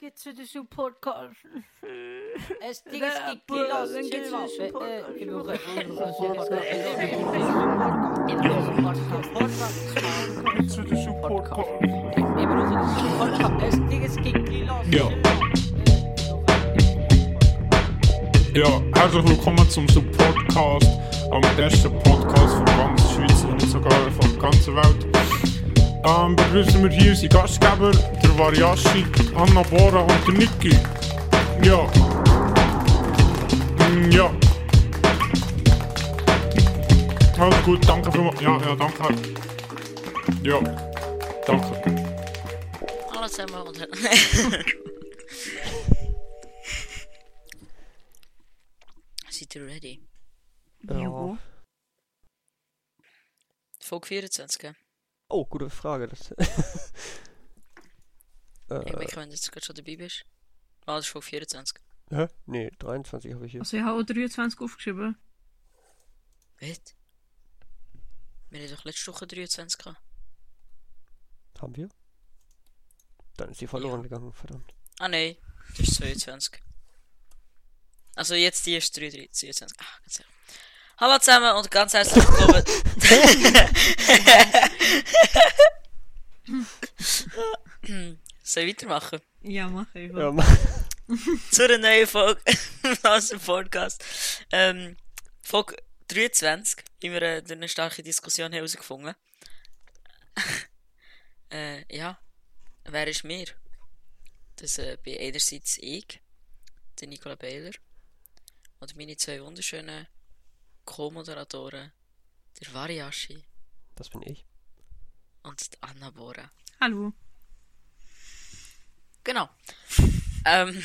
Gibt's wieder so Podcast? Es gibt Kilos. Dann Podcast. Es Ding es gibt Kilos. Ja. Ja, herzlich willkommen zum Support-Cast, am besten Podcast von ganz Schweiz und sogar von der ganzen Welt. Ähm, begrüßen wir hier unsere Gastgeber, der Variashi, Anna Bora und Niki. Ja. Ja. Alles gut, danke vielmals. Ja, ja, danke. Ja, danke. Zusammen und Seid ihr ready? Jo. Folge 24, gell? Oh, gute Frage. Das Ich äh, merke, wenn du jetzt gerade schon dabei bist. Ah, das ist Folge 24. hä? Nee, 23 habe ich hier. Also ich habe auch 23 aufgeschrieben. Was? Wir haben doch letzte Woche 23 gehabt. Haben wir? Dann ist sie verloren gegangen, verdammt. Ah, nein. Das ist 22. Also jetzt die ist 23, 22. Ah, ganz ehrlich. Hallo zusammen und ganz herzlich willkommen. Soll ich weitermachen? Ja, mach ich. Ja, ma- zu einer neuen Folge aus dem Podcast. Ähm, Folge 23, wie wir äh, durch eine starke Diskussion herausgefunden äh, Ja, wer ist mir? Das äh, bin einerseits ich, der Nicola Baylor, und meine zwei wunderschönen Co-Moderatoren, der Variashi das bin ich. und die Anna Bora. Hallo. Genau. ähm.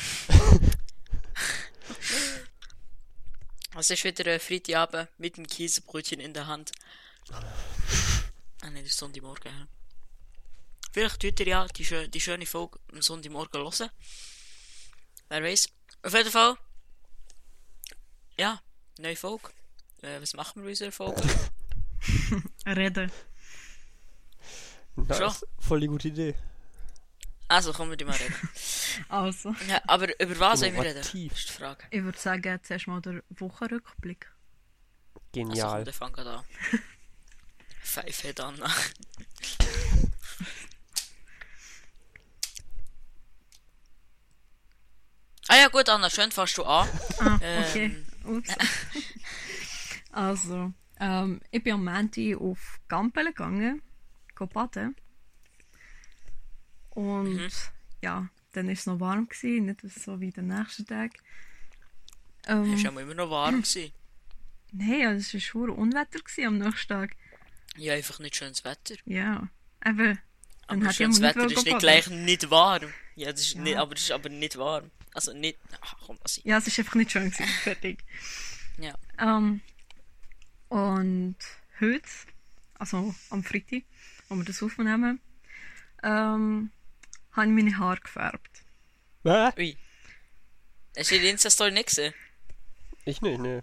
Es ist wieder ein Freitagabend mit dem Käsebrötchen in der Hand. Ah ne, das ist Sonntagmorgen. Ja. Vielleicht tut ihr ja die, schö die schöne Folge am Sonntagmorgen hören. Wer weiß. Auf jeden Fall. Ja, neue Folge. Äh, was machen wir in unserer Folge? Reden. Das ist voll die gute Idee. Also, kommen wir die mal reden. Also, Ja, aber über was sollen wir reden? Ist die Frage. ich würde sagen, zuerst mal der Wochenrückblick. Also, Genial. komm, der fängt an. Five Head Anna. ah ja, gut, Anna, schön fährst du an. Ah, Ähm. okay. Ups. also, ähm, ich bin am Montag auf Gampele gegangen, baden. Und Mhm. ja, dann war es noch warm, gewesen, nicht so wie der nächste Tag. Ähm, Es war ja immer noch warm. Gewesen. Nein, also es war schon Unwetter gewesen am nächsten Tag. Ja, einfach nicht schönes Wetter. Ja, eben. Dann Aber schönes Wetter nicht ist nicht gleich nicht warm. Ja, das ist Ja. nicht, aber das ist aber nicht warm. Also nicht. Ach, komm, also, Ja, es ist einfach nicht schön gewesen. Fertig. ja. Ähm, und heute, also am Freitag, wo wir das aufnehmen, ähm, habe ich meine Haare gefärbt. Hä? Ui. Hast du die Insta-Story nicht gesehen? Ich nicht, nee.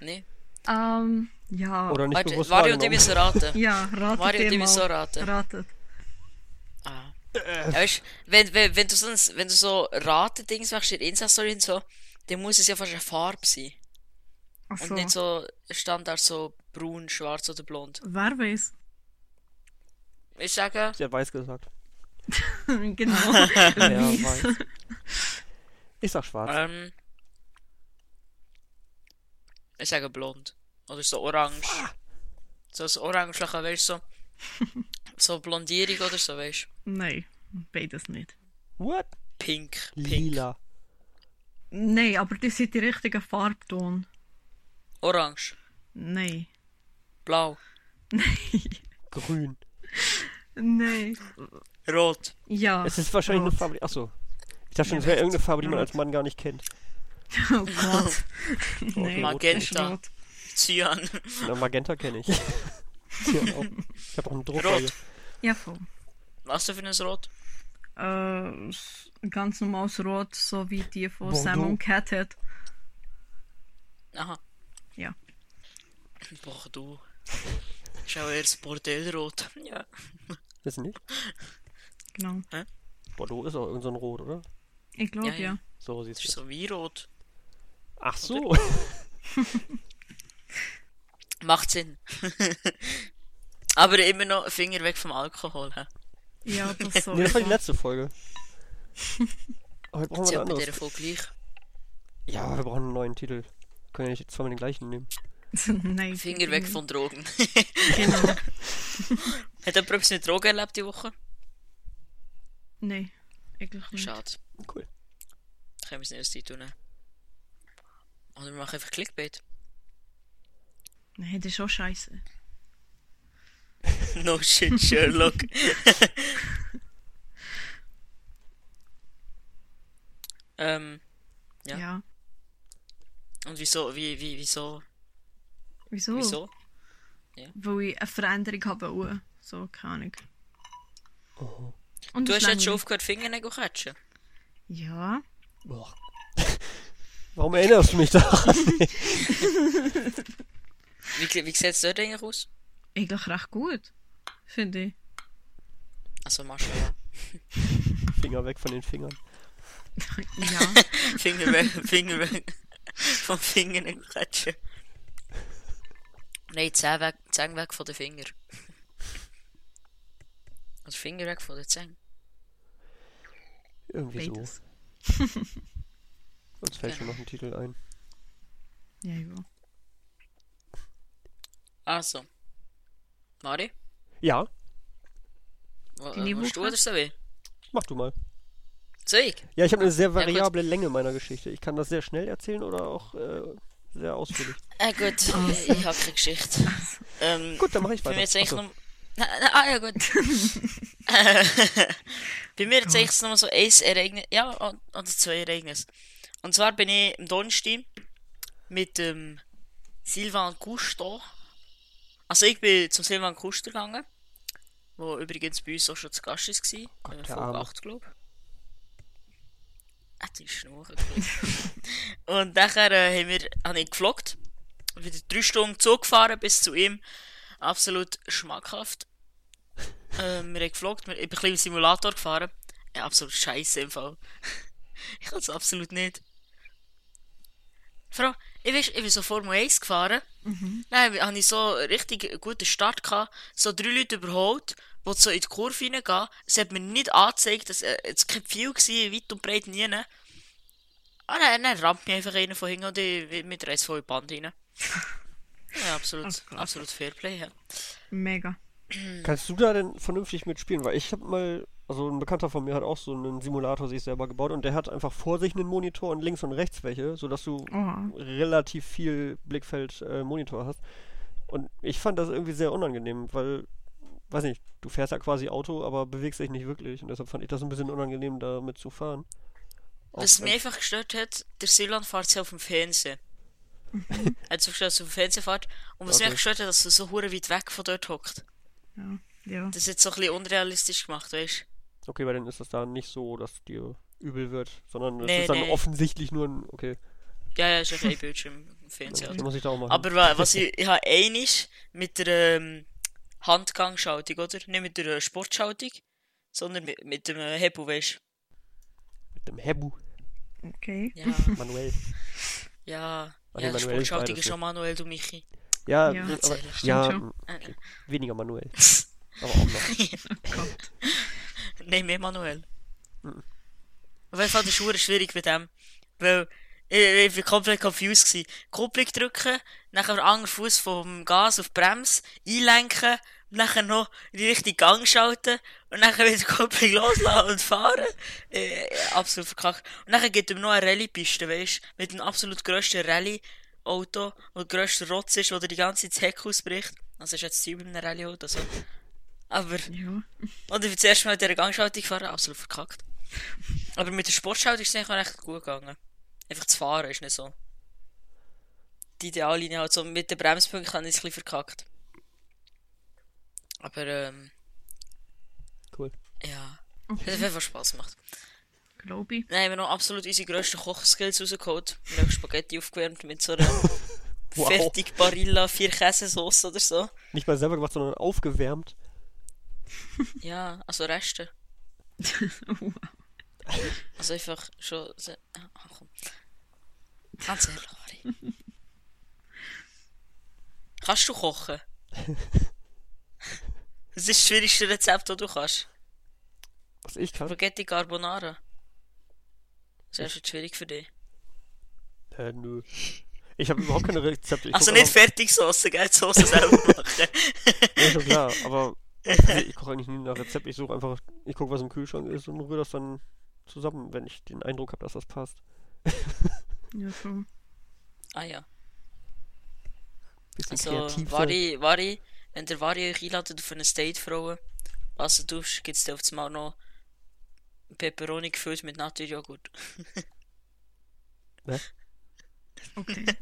Nee. Ähm, ja. Oder nicht Warte, bewusst Mario und ich müssen raten. Ja, ratet Mario und ich mal. müssen so raten. Ratet. Ah. Ja, weißt, wenn, wenn, wenn, du so, ein- wenn du so Ratendings machst in Insta-Story und so, dann muss es ja fast eine Farbe sein. Ach Und so. nicht so Standard so braun, schwarz oder blond. Wer weiß? Ich sage, Sie hat weiß gesagt. genau. Ja, weiß. Ich sag schwarz. ähm, ich sage blond. Oder so orange. So das Orangeliche, weißt du, so, so Blondierung oder so, weißt du. Nein, beides nicht. What? Pink, pink. Lila. Nein, aber das sind die richtigen Farbton. Orange, Nein. blau, Grün. Nein. Rot. Ja. Es ist wahrscheinlich rot. eine Farbe. Achso. Ich dachte schon, es wäre irgendeine Farbe, die man als Mann gar nicht kennt. Oh Gott. Nein, Magenta. ist rot. Cyan. Na, Magenta kenne ich. ja, auch. Ich habe auch einen Druckfolge. Rot. Ja, voll. Was du für ein Rot? Äh, ganz normales Rot, so wie die von Bordeaux. Sam und Cat hat. Aha. Ja. Boah, du. Schau eher das Bordellrot. Ja. Das nicht? Genau. Hä? Bordeaux ist auch irgend so ein Rot, oder? Ich glaube, Ja, ja. ja. So ist aus. so wie rot. Ach so. Macht Sinn. Aber immer noch Finger weg vom Alkohol. Hä? Ja, das so. nee, das war die letzte Folge. Heute brauchen wir ja ein bei anderes. dieser Folge gleich. Ja, wir brauchen einen neuen Titel. Können ja nicht zweimal den gleichen nehmen. Nein. Finger weg von Drogen. Genau. Hat jemand etwas mit Drogen erlebt die Woche? Nein, eigentlich nicht. Schade. Cool. Können wir es nicht als Zeit tun. Oder wir machen einfach Clickbait. Nein, das ist schon scheiße. No shit, Sherlock. ähm, Ja. Ja. und wieso, wie, wie, wieso, Wieso? wieso? Weil ich eine Veränderung habe. So, keine Ahnung. Oh. Und Du hast jetzt schon aufgehört, Fingernägel zu catchen. Ja. Boah. Warum erinnerst du mich daran? Wie, wie sieht es dort eigentlich aus? Eigentlich recht gut. Finde ich. Also, Maschallah. Finger weg von den Fingern. Ja. Finger weg, Finger weg. Vom Fingernägel catchen. Nein, Zähne weg, Zähne weg von den Fingern. Also Finger weg von den Zähnen. Irgendwie Beides. so. Uns fällt Ja. schon noch ein Titel ein. Ja, ja. Also. Mari, Ja, wo, äh, musst du oder so wie? mach du mal. Soll ich? Ja, ich habe eine sehr variable Länge meiner Geschichte. Ich kann das sehr schnell erzählen oder auch äh, sehr ausführlich. Äh, gut, ich, ich habe keine Geschichte. Ähm, Gut, dann mache ich weiter. mir jetzt eigentlich. Ah, ja, gut. bei mir jetzt eigentlich noch so ein Ereignis... Ja, und- oder zwei Ereignisse. Und zwar bin ich am Donnerstag mit dem Silvan Kuster. Also ich bin zum Silvan Kuster gegangen, wo übrigens bei uns auch schon zu Gast ist, war. Gott, Äh, Folge Arme. 8, glaube ich. Ah, die Schnurren. Und nachher äh, haben wir, habe ich gefloggt. Wieder drei Stunden Zug gefahren bis zu ihm. Absolut schmackhaft. ähm, wir haben gefloggt, wir- ich bin ein bisschen im Simulator gefahren. Ja, absolut scheiße im Fall. ich kann es absolut nicht. Frau, ich bin, ich bin so Formel 1 gefahren. Dann habe ich so einen richtig guten Start gehabt. So drei Leute überholt, die so in die Kurve reingehen. Es hat mir nicht angezeigt, dass äh, es kein Pfeil war, weit und breit nie. Ah, dann, dann rammt mich einfach einer von hinten und ich mit der voll Band rein. Ja, absolut, Gott. absolut Fairplay, ja. Mega. Kannst du da denn vernünftig mitspielen? Weil ich habe mal, also ein Bekannter von mir hat auch so einen Simulator sich selber gebaut und der hat einfach vor sich einen Monitor und links und rechts welche, sodass du Oh. relativ viel Blickfeld äh, Monitor hast. Und ich fand das irgendwie sehr unangenehm, weil, weiß nicht, du fährst ja quasi Auto, aber bewegst dich nicht wirklich. Und deshalb fand ich das ein bisschen unangenehm, damit zu fahren. Auch Was mich einfach gestört hat, der Silvan fährt ja auf dem Fernsehen. Er hat er auf dem Fernsehen fährt. Und was Okay. einfach gestört hat, dass er so hure weit weg von dort hockt. Ja. Ja. Das ist jetzt so ein bisschen unrealistisch gemacht, weißt Okay, weil dann ist das da nicht so, dass dir übel wird, sondern es Nee, ist dann nee. offensichtlich nur ein, okay, du? Ja, ja, ist ja kein Bildschirm im Fernsehen. das Also. muss ich da auch machen. Aber wa- was ich, ich habe einig mit der ähm, Handgangschaltung, oder? Nicht mit der äh, Sportschaltung, sondern mit, mit dem äh, Hebel, weißt Mit dem Hebu, Okay. Ja, manuell. ja. Ah, ja, beides, ist ne? schon manuell, du Michi. Ja, Ja, aber, ja, okay. weniger manuell. aber auch noch. Nein, mehr manuell. Mhm. Auf jeden Fall das ist verdammt schwierig mit dem. Weil ich, ich war komplett confused. Gewesen. Kupplung drücken, nachher den anderen Fuß vom Gas auf die Bremse, einlenken, nachher noch in die richtige Gang schalten und nachher wieder Kupplung loslassen und fahren. Äh, absolut verkackt. Und nachher gibt es noch eine Rallye-Piste, weißt du, mit dem absolut grössten Rallye-Auto, wo der grösste Rotz ist, wo dir die ganze Zeit das Heck ausbricht. Also ist jetzt Ziel mit einem Rallye-Auto so. Aber Ja. und ich bin zuerst mal mit dieser Gangschaltung gefahren, absolut verkackt. Aber mit der Sportschaltung ist es eigentlich recht gut gegangen. Einfach zu fahren ist nicht so. Die Ideallinie halt so mit den Bremspunkten habe ich es ein bisschen verkackt. Aber ähm, Cool. ja. Es hat auf jeden Fall Spass gemacht. Glaube ich. Dann haben wir noch absolut unsere grössten Kochskills rausgeholt. Wir haben Spaghetti aufgewärmt mit so einer Wow. fertig Barilla, vier Käsesauce oder so. Nicht mal selber gemacht, sondern aufgewärmt. Ja, also Reste. wow. Also einfach schon. Ah, komm. Ganz ehrlich, Harry. Kannst du kochen? Das ist das schwierigste Rezept, das du kannst. Was ich kann. Spaghetti Carbonara. Das ist schon schwierig für dich. Äh, nö. Ich habe überhaupt keine Rezepte. Ich Also nicht Fertigsoße, gell? Die Soße selber machen. Ja, schon klar, aber ich, ich koche eigentlich nie nach Rezept. Ich suche einfach, ich gucke, was im Kühlschrank ist und rühre das dann zusammen, wenn ich den Eindruck habe, dass das passt. Ja, voll. ah ja. Bisschen Also, kreativ sein. Vari, Vari, wenn der Vari euch einladet auf eine State Frauen, was du tust, gibt's dir auf das Mal noch Peperoni gefüllt mit Naturjoghurt. Okay.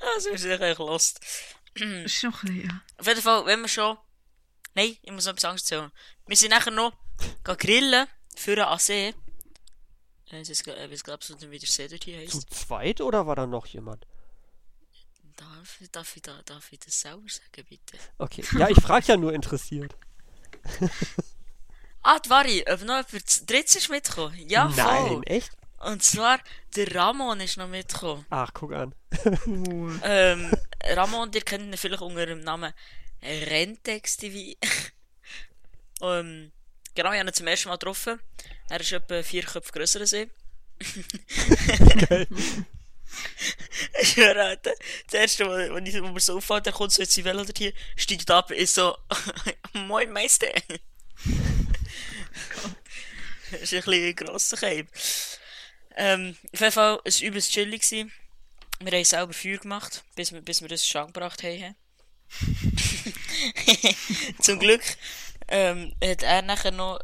Also, wir sind echt lost. ist schon ein bisschen, ja. Auf jeden Fall, wenn wir schon. Nein, ich muss noch etwas anderes erzählen. Wir sind nachher noch gehen grillen für einen an See. Äh, Ich weiß glaube ich, nicht, wie der See dort hier Zu zweit oder war da noch jemand? Darf, darf, ich, da, darf ich das selber sagen, bitte? Okay. Ja, ich frage ja nur interessiert. Ah, die Vari, ob noch jemand drittes ist mitgekommen? Ja, voll. Nein, echt? Und zwar, der Ramon ist noch mitgekommen. Ach, guck an. Ähm, Ramon, ihr kennt ihn vielleicht unter dem Namen Rentex TV. ähm, genau, ich habe ihn zum ersten Mal getroffen. Er ist etwa vier Köpfe grösser als ich. Ich höre, Alter, das erste Mal, wenn ich, mir so auffällt, der kommt so jetzt in Velo hier, steigt ab, ist so, Moin Meister. das ist ein bisschen grosser Keim. Ähm, auf jeden Fall, es war übelst chillig. gewesen. Wir haben selber Feuer gemacht, bis wir, bis wir das schon gebracht haben. Zum Glück ähm, hat er nachher noch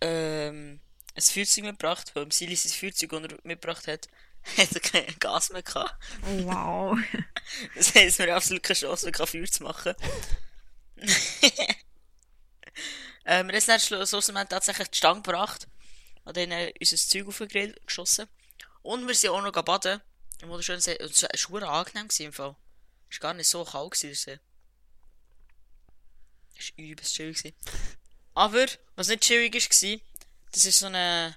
ähm, ein Feuerzeug mitgebracht, weil im Sili sein Feuerzeug, er mitgebracht hat, hat er kein Gas mehr gehabt. Oh, wow. Das heisst, wir haben absolut keine Chance mehr, Feuer zu machen. ähm, wir haben dann schlussendlich tatsächlich die Stange gebracht und dann äh, unser Zeug auf den Grill geschossen. Und wir sind auch noch baden. Im wunderschönen See. Und es war schwer angenehm im Fall. Es war gar nicht so kalt gewesen, Es war übelst chill gewesen. Aber, was nicht chillig war, das ist so ein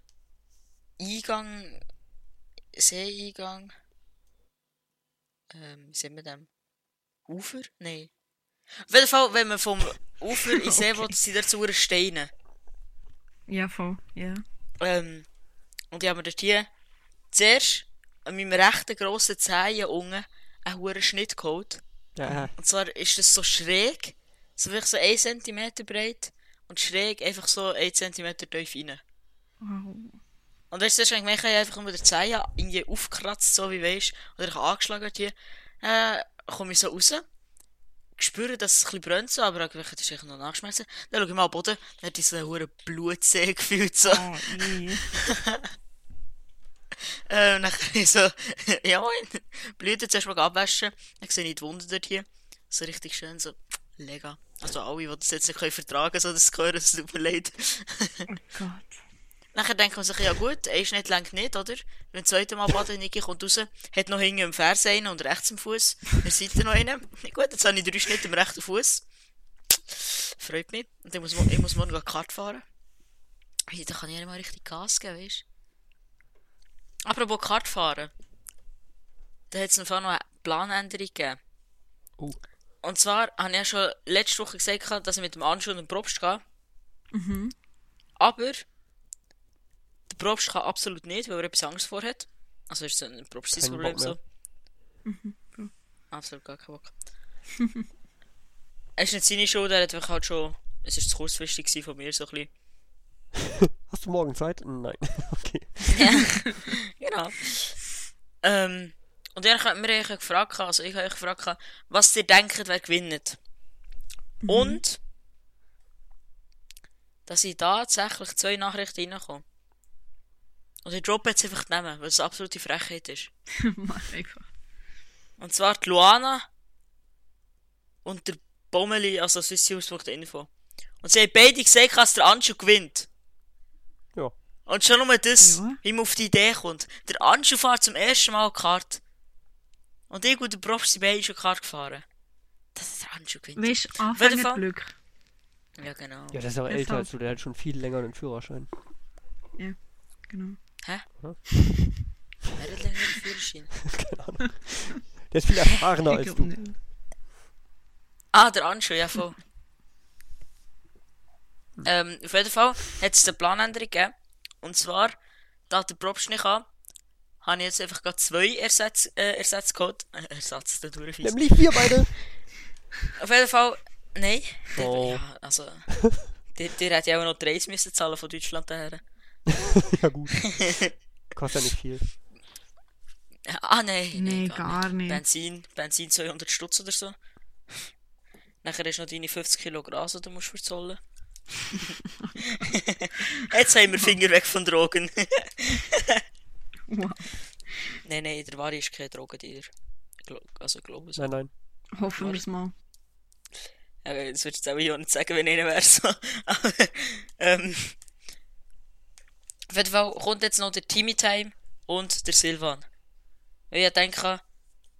Eingang, See-Eingang. Ähm, wie sehen wir dem? Ufer? Nein. Auf jeden Fall, wenn man vom Ufer in den See Okay. will, sind dort so Steine. Ja, voll. Ja. Ähm, und ich habe mir dort hier zuerst an meinem rechten grossen Zehen unten einen hohen Schnitt geholt. Ja, Und zwar ist das so schräg, so vielleicht so 1 cm breit und schräg einfach so 1 cm tief rein. Wow. Und weißt du, das eigentlich ich habe einfach nur den Zehen irgendwie aufgekratzt, so wie weißt, oder ich habe angeschlagen hier. Äh, komme ich so raus, spüre, dass es ein bisschen brennt so, aber ich das ist noch nachschmerzen. Dann schaue ich mal am Boden, dann hat ich so einen hohen Blutsee gefühlt, so. Oh, nee. Ähm, dann ich so, ja moin, Blüten zuerst mal abwaschen, dann sehe ich die Wunde dort hier, so richtig schön, so, lega. Also alle, die das jetzt nicht können vertragen so das zu hören, es tut mir leid. Oh Gott. Nachher denkt man sich, ja gut, ein Schnitt längt nicht, oder? Wenn das zweite Mal baden, Niki kommt raus, hat noch hinten im Ferse einen und rechts im Fuß, der Seite noch einen. Gut, jetzt habe ich drei Schnitte im rechten Fuß. Freut mich. Und dann muss ich muss morgen Kart fahren. Hey, da kann ich nicht mal richtig Gas geben, weißt du? Apropos Kart fahren. Da hat es noch eine Planänderung gegeben. Oh. Und zwar habe ich ja schon letzte Woche gesagt, dass ich mit dem Anschuh und dem Probst gehe. Aber der Probst kann absolut nicht, weil er etwas Angst vorhat. Also ist es ein Probst sein Keinen Problem so. Absolut gar kein Bock. es ist nicht seine Schuld, er hat halt schon. Es ist zu kurzfristig von mir, so ein bisschen. Hast du morgen Zeit? Nein. Okay. Genau. Ähm, und ich habe mir eigentlich gefragt, also ich habe euch gefragt, was ihr denkt, wer gewinnt. Und, dass ich tatsächlich zwei Nachrichten reinkomme. Und ich droppe jetzt einfach die Namen, weil es eine absolute Frechheit ist. Mach einfach. Und zwar die Luana und der Bommeli, also swissnews.info. Und sie haben beide gesagt, dass der Anschu gewinnt. Ja. Und schon nur das, Ja. wie man auf die Idee kommt. Der Anschu fährt zum ersten Mal Kart. Und ich und der Prof sind beide schon Kart gefahren. dass der Handschuh gewinnt. Weißt du, Anfängerglück. Ja, genau. Ja, der ist auch Deshalb. älter als du, der hat schon viel länger einen Führerschein. Genau. Hä? Wer hat länger den Führerschein? Keine Ahnung. Der ist viel erfahrener Ich als du. nicht. Ah, der Anschuh, ja voll. ähm, auf jeden Fall hat es eine Planänderung gegeben. Und zwar, da der Probst nicht an, habe ich jetzt einfach gerade zwei Ersatz, äh, Ersatz geholt. Äh, Ersatz, der tut fies. Nämlich wir beide. Auf jeden Fall, nein. Der, Oh. Ja, also, der, der hätte ja auch noch die Reise müssen zahlen von Deutschland daher. ja gut. Kostet ja nicht viel. Ah, nein. Nee, gar gar nicht. Benzin, Benzin 200 Stutz oder so. Nachher du noch deine 50 Kilo Gras, die du musst verzollen. Jetzt haben wir Finger weg von Drogen. Wow. nein, nein, der Vari ist kein Drogendealer. Also, glaube ich. Nein, nein. Hoffen wir es mal. Ja, das würdest du jetzt auch hier nicht sagen, wenn einer wäre so. Aber, ähm, auf jeden Fall kommt jetzt noch der Timmy Time und der Silvan. Weil ich denke,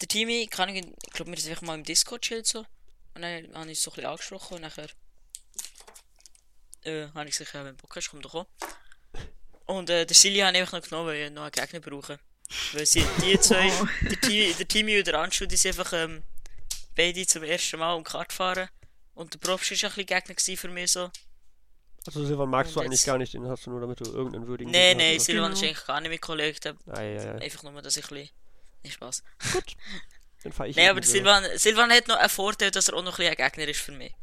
der Timmy kann ich, ich glaube, wir sind einfach mal im Discord chillt so. Und dann habe ich es so ein bisschen angesprochen und nachher, äh, habe ich gesagt, ja, wenn du Bock hast, komm doch auch. Und äh, der Silly habe ich einfach noch genommen, weil ich noch einen Gegner brauche. Weil sie, die zwei, Wow. der, Timmy, der Timmy und der Anschu, die sind einfach, ähm, beide zum ersten Mal um Kart fahren. Und der Probst war ein bisschen Gegner gewesen für mich so. Also Silvan magst du eigentlich jetzt- gar nicht, den hast du nur, damit du irgendeinen würdigen Nee, Gegner nee, hast, Silvan Genau. ist eigentlich gar nicht mein Kollege. Ei. einfach nur, dass ich ein bisschen... Nicht Spaß. Den fahr ich Nee, aber Silvan, Silvan hat noch einen Vorteil, dass er auch noch ein bisschen ein Gegner ist für mich.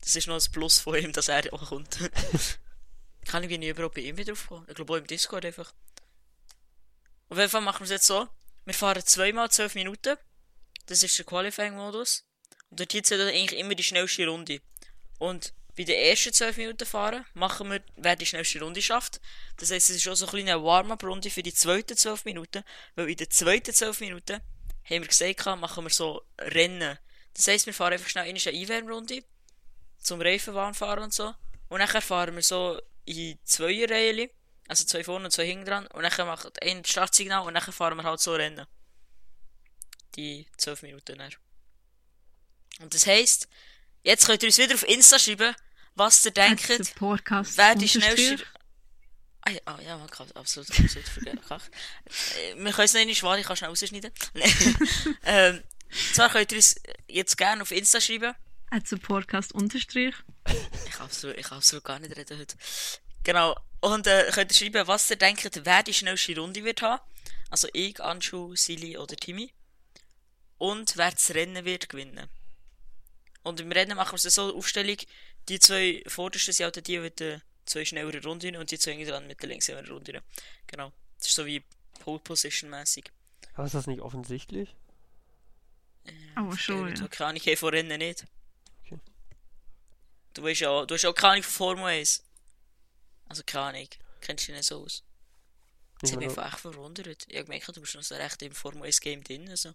Das ist noch ein Plus von ihm, dass er auch kommt. Kann ich nie überhaupt bei ihm drauf kommen. Ich glaube auch im Discord einfach. Auf jeden Fall machen wir es jetzt so. Wir fahren zweimal 12 Minuten. Das ist der Qualifying-Modus. Und dort zählt eigentlich immer die schnellste Runde. Und bei den ersten 12 Minuten fahren, machen wir, wer die schnellste Runde schafft. Das heisst, es ist auch so ein bisschen eine Warm-up-Runde für die zweiten 12 Minuten. Weil in den zweiten 12 Minuten haben wir gesagt, machen wir so Rennen. Das heisst, wir fahren einfach schnell eine Einwärmrunde. Zum Reifenbahn fahren und so. Und nachher fahren wir so in Zweierreihen. Also zwei vorne und zwei hinten dran. Und nachher macht ein Startsignal und nachher fahren wir halt so Rennen. Die 12 Minuten dann. Und das heisst, jetzt könnt ihr uns wieder auf Insta schreiben, was ihr denkt, wer die schnellste. Ah, ja, ah, ja, man kann absolut, absolut vergessen. Äh, Wir können es noch nicht schwach, ich kann schnell rausschneiden. ähm, zwar könnt ihr uns jetzt gerne auf Insta schreiben. The Podcast Unterstrich. Ich kann absolut, ich kann absolut gar nicht reden heute. Genau. Und äh, könnt ihr schreiben, was ihr denkt, wer die schnellste Runde wird haben. Also ich, Anschu, Silly oder Timmy. Und wer das Rennen wird gewinnen. Und im Rennen machen wir es so eine Aufstellung, die zwei vordersten sind halt die mit den zwei schnelleren Runden und die zwei hinten dran mit den längeren Runden. Genau. Das ist so wie Pole Position mäßig. Aber ist das nicht offensichtlich? Aber schon, Du ja. keine Ahnung von Rennen nicht. Du weißt ja, du hast auch keine Ahnung von Formel 1. Also keine Ahnung. Kennst du dich nicht so aus? Das Ich hat mich einfach echt verwundert. Ich hab gemerkt, du bist noch so recht im Formel 1 Game drin. Also.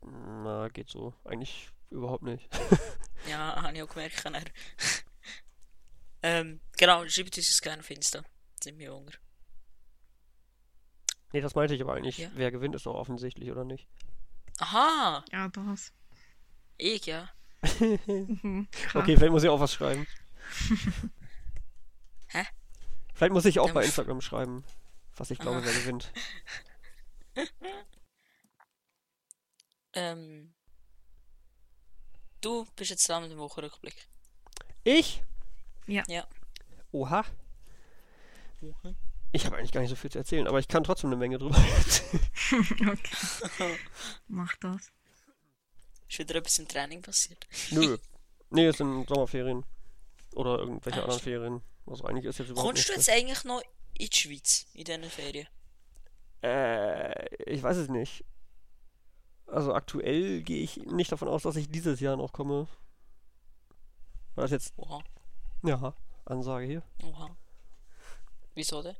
na, geht so. Eigentlich überhaupt nicht. Ja, habe ich auch gemerkt. ähm, genau, schreibt uns das gerne auf Insta. Sind wir Hunger. Nee, das meinte ich aber eigentlich. Ja. Wer gewinnt, ist doch offensichtlich, oder nicht? Aha! Ja, das. Ich, ja. Mhm. Okay, vielleicht muss ich auch was schreiben. Hä? Vielleicht muss ich auch Dann bei Instagram schreiben, was ich glaube, Ah. wer gewinnt. Ähm. Du bist jetzt dran mit dem Wochenrückblick. Ich? Ja. Ja. Oha. Ich habe eigentlich gar nicht so viel zu erzählen, aber ich kann trotzdem eine Menge drüber erzählen. okay. Mach das. Ist wieder etwas im Training passiert? Nö. Nee, es sind Sommerferien. Oder irgendwelche Ah, anderen stimmt. Ferien. Also eigentlich ist jetzt überhaupt Kommst du jetzt eigentlich noch in die Schweiz in diesen Ferien? Äh, ich weiß es nicht. Also aktuell gehe ich nicht davon aus, dass ich dieses Jahr noch komme. War das jetzt, Oha, ja, Ansage hier. oha. Wieso denn?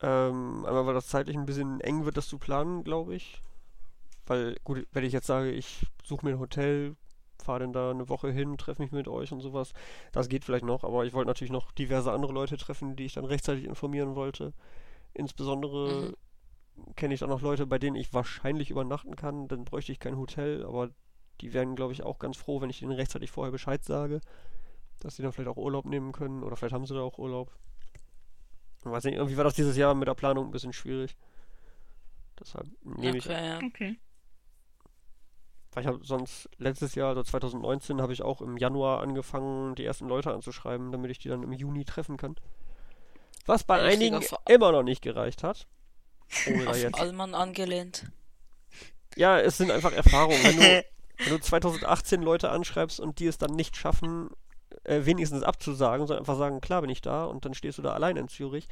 Ähm, einmal, weil das zeitlich ein bisschen eng wird, das zu planen, glaube ich. Weil, gut, wenn ich jetzt sage, ich suche mir ein Hotel, fahre dann da eine Woche hin, treffe mich mit euch und sowas, das geht vielleicht noch, aber ich wollte natürlich noch diverse andere Leute treffen, die ich dann rechtzeitig informieren wollte. Insbesondere kenne ich auch noch Leute, bei denen ich wahrscheinlich übernachten kann. Dann bräuchte ich kein Hotel, aber die wären, glaube ich, auch ganz froh, wenn ich ihnen rechtzeitig vorher Bescheid sage, dass sie dann vielleicht auch Urlaub nehmen können oder vielleicht haben sie da auch Urlaub. Ich weiß nicht, irgendwie war das dieses Jahr mit der Planung ein bisschen schwierig. Deshalb nehme ich Okay, ja. Okay. Weil ich habe sonst letztes Jahr, also 2019, habe ich auch im Januar angefangen, die ersten Leute anzuschreiben, damit ich die dann im Juni treffen kann. Was bei Richtig einigen auf- immer noch nicht gereicht hat. Oder Auf jetzt. Allmann angelehnt. Ja, es sind einfach Erfahrungen. Wenn du, wenn du 2018 Leute anschreibst und die es dann nicht schaffen, äh, wenigstens abzusagen, sondern einfach sagen, klar bin ich da und dann stehst du da allein in Zürich,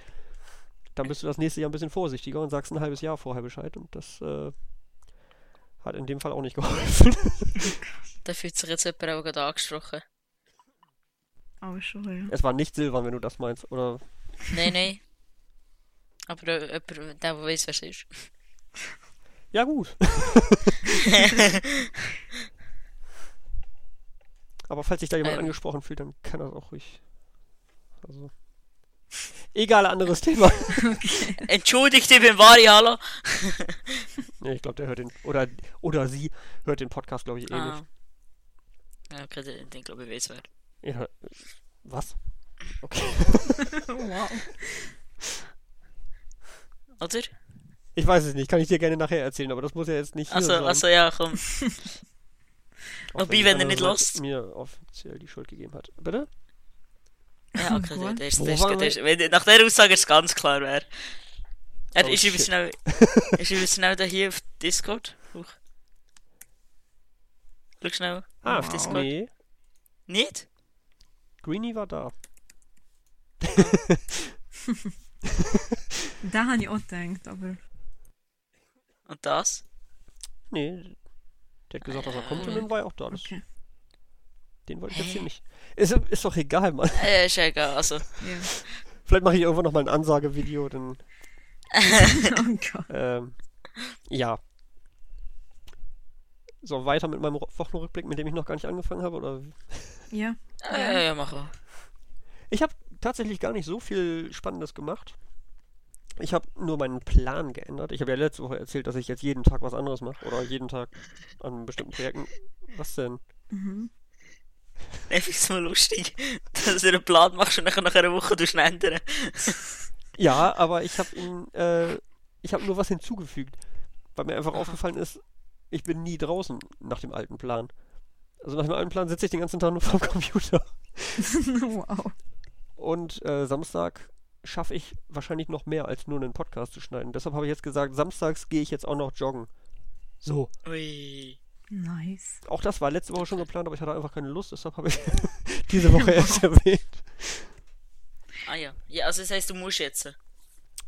dann bist du das nächste Jahr ein bisschen vorsichtiger und sagst ein halbes Jahr vorher Bescheid und das äh, hat in dem Fall auch nicht geholfen. Da fühlt sich jetzt jemand auch gerade angesprochen. Aber schon, ja. es war nicht Silvan, wenn du das meinst, oder Nein, nein. Aber äh, jemand, der, weiß, es ist. Ja, gut. Aber falls sich da jemand Ähm. angesprochen fühlt, dann kann er auch ruhig. Also. Egal, anderes Thema. Entschuldigt, ich bin Vari, hallo. nee, ich glaube, der hört den. Oder, oder sie hört den Podcast, glaube ich, eh Ah. nicht. Ja, okay, den, glaube ich weiß wer. Ja, äh, was? Okay. wow. Oder? Ich weiß es nicht, kann ich dir gerne nachher erzählen, aber das muss ja jetzt nicht sein. also ja, komm. Wobei, die wenn er andere nicht lost. mir offiziell die Schuld gegeben hat. Bitte? Ja, okay, der, ist, der ist, der ist, wenn, nach der Aussage ist ganz klar, wer. Er Oh, ist übrigens schnell, ist übrigens schnell da hier auf Discord. Hoch. Schau schnell Ah, auf Discord. nee. Nicht? Greenie war da. Da habe ich auch gedacht, aber. Und das? Nee. Der hat gesagt, dass er kommt und dann war er auch da. Okay. Den wollte ich jetzt hier nicht. Ist, ist doch egal, Mann. Äh, ist ja egal, also. Ja. Vielleicht mache ich irgendwann noch mal ein Ansagevideo, dann. oh Gott. Ähm, ja. So, weiter mit meinem Wochenrückblick, mit dem ich noch gar nicht angefangen habe, oder? Ja. Äh, ja, mach auch. Ich habe tatsächlich gar nicht so viel Spannendes gemacht. Ich habe nur meinen Plan geändert. Ich habe ja letzte Woche erzählt, dass ich jetzt jeden Tag was anderes mache oder jeden Tag an bestimmten Projekten. Was denn? Mhm. Ich find's mal lustig, dass du einen Plan machst und nachher nach einer Woche du ändern. Ja, aber ich habe ihn, äh, ich habe nur was hinzugefügt, weil mir einfach aufgefallen ist, ich bin nie draußen nach dem alten Plan. Also nach dem alten Plan sitze ich den ganzen Tag nur vorm Computer. wow. Und äh, Samstag schaffe ich wahrscheinlich noch mehr als nur einen Podcast zu schneiden. Deshalb habe ich jetzt gesagt, samstags gehe ich jetzt auch noch joggen. So. Ui. Nice. Auch das war letzte Woche schon geplant, aber ich hatte einfach keine Lust, deshalb habe ich diese Woche erst erwähnt. Ah ja. Ja, also das heisst, du musst jetzt.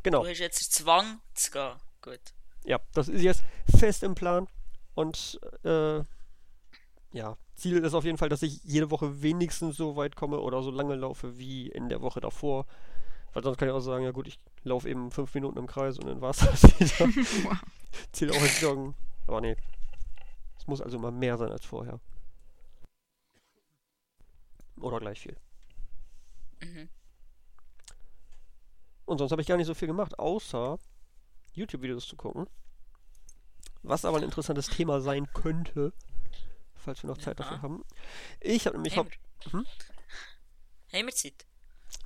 Genau. Du hast jetzt Zwang zu gehen. Gut. Ja, das ist jetzt fest im Plan. Und äh, ja, Ziel ist auf jeden Fall, dass ich jede Woche wenigstens so weit komme oder so lange laufe wie in der Woche davor. Weil sonst kann ich auch sagen, ja gut, ich laufe eben fünf Minuten im Kreis und dann war es das wieder. Wow. Ziel auch ins Joggen. Aber nee. Muss also immer mehr sein als vorher. Oder gleich viel. Mhm. Und sonst habe ich gar nicht so viel gemacht, außer YouTube-Videos zu gucken. Was aber ein interessantes Thema sein könnte, falls wir noch Zeit dafür Ja. haben. Ich habe nämlich haupt... wir, Hm? wir Zeit?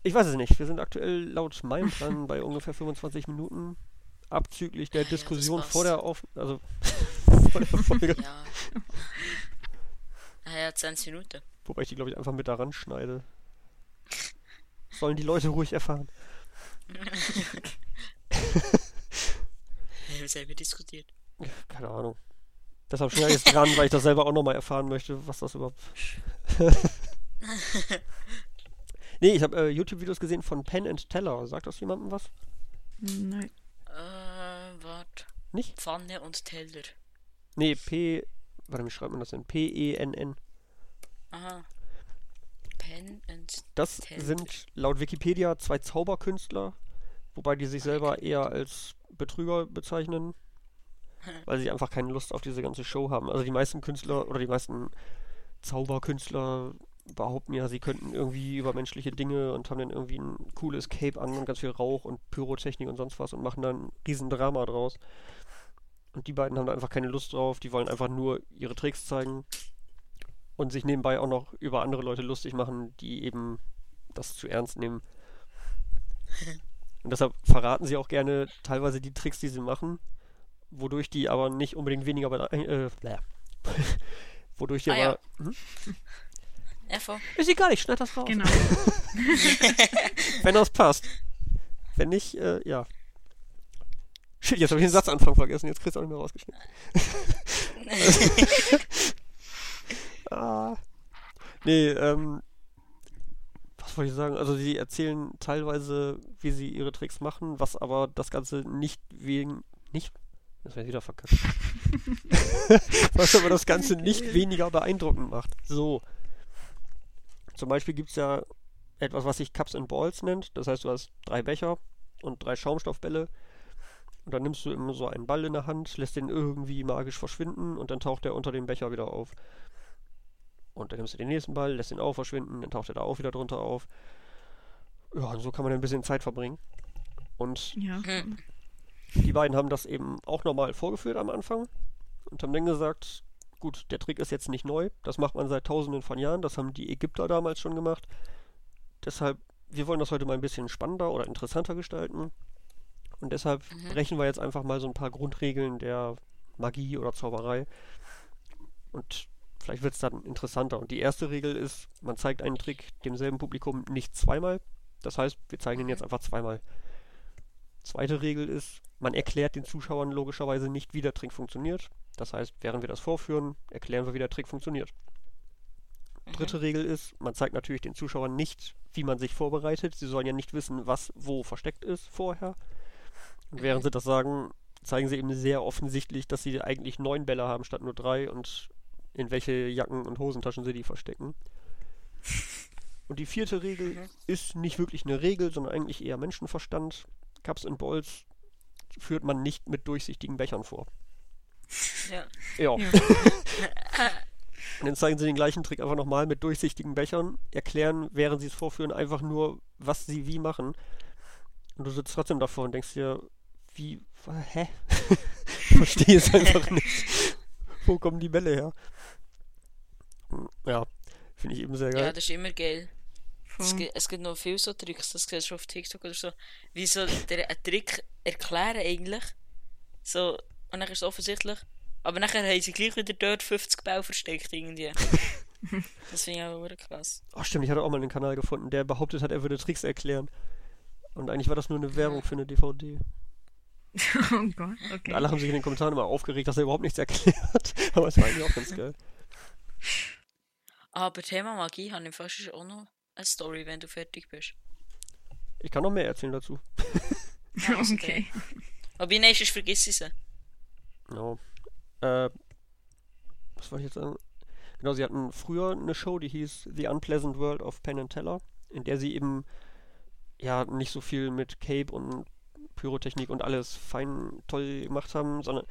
Ich weiß es nicht. Wir sind aktuell laut meinem Plan bei ungefähr 25 Minuten. Abzüglich der Ja, Diskussion vor der Auf... Also vor der Folge. Ja. Ah ja, 20 Minuten. Wobei ich die, glaube ich, einfach mit daran schneide. Sollen die Leute ruhig erfahren. Hey, was haben wir diskutiert? Keine Ahnung. Deshalb schneide ich jetzt dran, weil ich das selber auch nochmal erfahren möchte, was das überhaupt. nee, ich habe äh, YouTube-Videos gesehen von Penn and Teller. Sagt das jemandem was? Nein. Äh, warte. Nicht? Pfanne und Teller. Nee, P. Warte, wie schreibt man das denn? P-E-N-N. Aha. Pen and Das Teller. sind laut Wikipedia zwei Zauberkünstler, wobei die sich selber eher als Betrüger bezeichnen, weil sie einfach keine Lust auf diese ganze Show haben. Also die meisten Künstler oder die meisten Zauberkünstler behaupten ja, sie könnten irgendwie übermenschliche Dinge und haben dann irgendwie ein cooles Cape an und ganz viel Rauch und Pyrotechnik und sonst was und machen dann ein riesen Drama draus. Und die beiden haben da einfach keine Lust drauf, die wollen einfach nur ihre Tricks zeigen und sich nebenbei auch noch über andere Leute lustig machen, die eben das zu ernst nehmen. Und deshalb verraten sie auch gerne teilweise die Tricks, die sie machen, wodurch die aber nicht unbedingt weniger äh, bläh. wodurch die Ah, ja. aber. Hm? Einfach. Ist egal, ich schneid das raus. Genau. Wenn das passt. Wenn nicht, äh, ja. Shit, jetzt habe ich den Satzanfang vergessen, jetzt kriegst du auch nicht mehr rausgeschnitten. ah. Nee, ähm. Was wollte ich sagen? Also sie erzählen teilweise, wie sie ihre Tricks machen, was aber das Ganze nicht wegen. Nicht. Das wäre wieder verkackt. was aber das Ganze nicht weniger beeindruckend macht. So. Zum Beispiel gibt es ja etwas, was sich Cups and Balls nennt. Das heißt, du hast drei Becher und drei Schaumstoffbälle. Und dann nimmst du immer so einen Ball in der Hand, lässt den irgendwie magisch verschwinden und dann taucht er unter dem Becher wieder auf. Und dann nimmst du den nächsten Ball, lässt ihn auch verschwinden, dann taucht er da auch wieder drunter auf. Ja, und so kann man ein bisschen Zeit verbringen. Und Ja. Die beiden haben das eben auch normal vorgeführt am Anfang und haben dann gesagt, gut, der Trick ist jetzt nicht neu, das macht man seit tausenden von Jahren, das haben die Ägypter damals schon gemacht. Deshalb, wir wollen das heute mal ein bisschen spannender oder interessanter gestalten. Und deshalb brechen wir jetzt einfach mal so ein paar Grundregeln der Magie oder Zauberei. Und vielleicht wird es dann interessanter. Und die erste Regel ist, man zeigt einen Trick demselben Publikum nicht zweimal. Das heißt, wir zeigen ihn jetzt einfach zweimal. Zweite Regel ist, man erklärt den Zuschauern logischerweise nicht, wie der Trick funktioniert. Das heißt, während wir das vorführen, erklären wir, wie der Trick funktioniert. Dritte Regel ist, man zeigt natürlich den Zuschauern nicht, wie man sich vorbereitet. Sie sollen ja nicht wissen, was wo versteckt ist vorher. Und während sie das sagen, zeigen sie eben sehr offensichtlich, dass sie eigentlich neun Bälle haben statt nur drei und in welche Jacken und Hosentaschen sie die verstecken. Und die vierte Regel ist nicht wirklich eine Regel, sondern eigentlich eher Menschenverstand. Cups and Balls führt man nicht mit durchsichtigen Bechern vor. Ja. Ja. Ja. Und dann zeigen sie den gleichen Trick einfach nochmal mit durchsichtigen Bechern, erklären, während sie es vorführen, einfach nur, was sie wie machen. Und du sitzt trotzdem davor und denkst dir, wie, hä? ich verstehe es einfach nicht. Wo kommen die Bälle her? Hm, Ja, finde ich eben sehr geil. ja, das ist immer geil. Es Voll. gibt, es gibt noch viele so Tricks, das siehst du auf TikTok oder so. Wie so der einen Trick erklären eigentlich. So, und dann ist es offensichtlich. Aber nachher haben sie gleich wieder dort 50 Bau versteckt irgendwie. das finde ich auch wirklich krass. Oh, stimmt, ich hatte auch mal einen Kanal gefunden, der behauptet hat, er würde Tricks erklären. Und eigentlich war das nur eine Werbung für eine DVD. Oh Gott, Und okay. alle haben sich in den Kommentaren immer aufgeregt, dass er überhaupt nichts erklärt. Aber es war eigentlich auch ganz geil. Aber Thema Magie habe ich fast auch noch eine Story, wenn du fertig bist. Ich kann noch mehr erzählen dazu. Okay. Aber nächstes vergiss ich sie. Genau. Äh, was wollte ich jetzt sagen? Genau, sie hatten früher eine Show, die hieß The Unpleasant World of Penn and Teller, in der sie eben ja nicht so viel mit Cape und Pyrotechnik und alles fein toll gemacht haben, sondern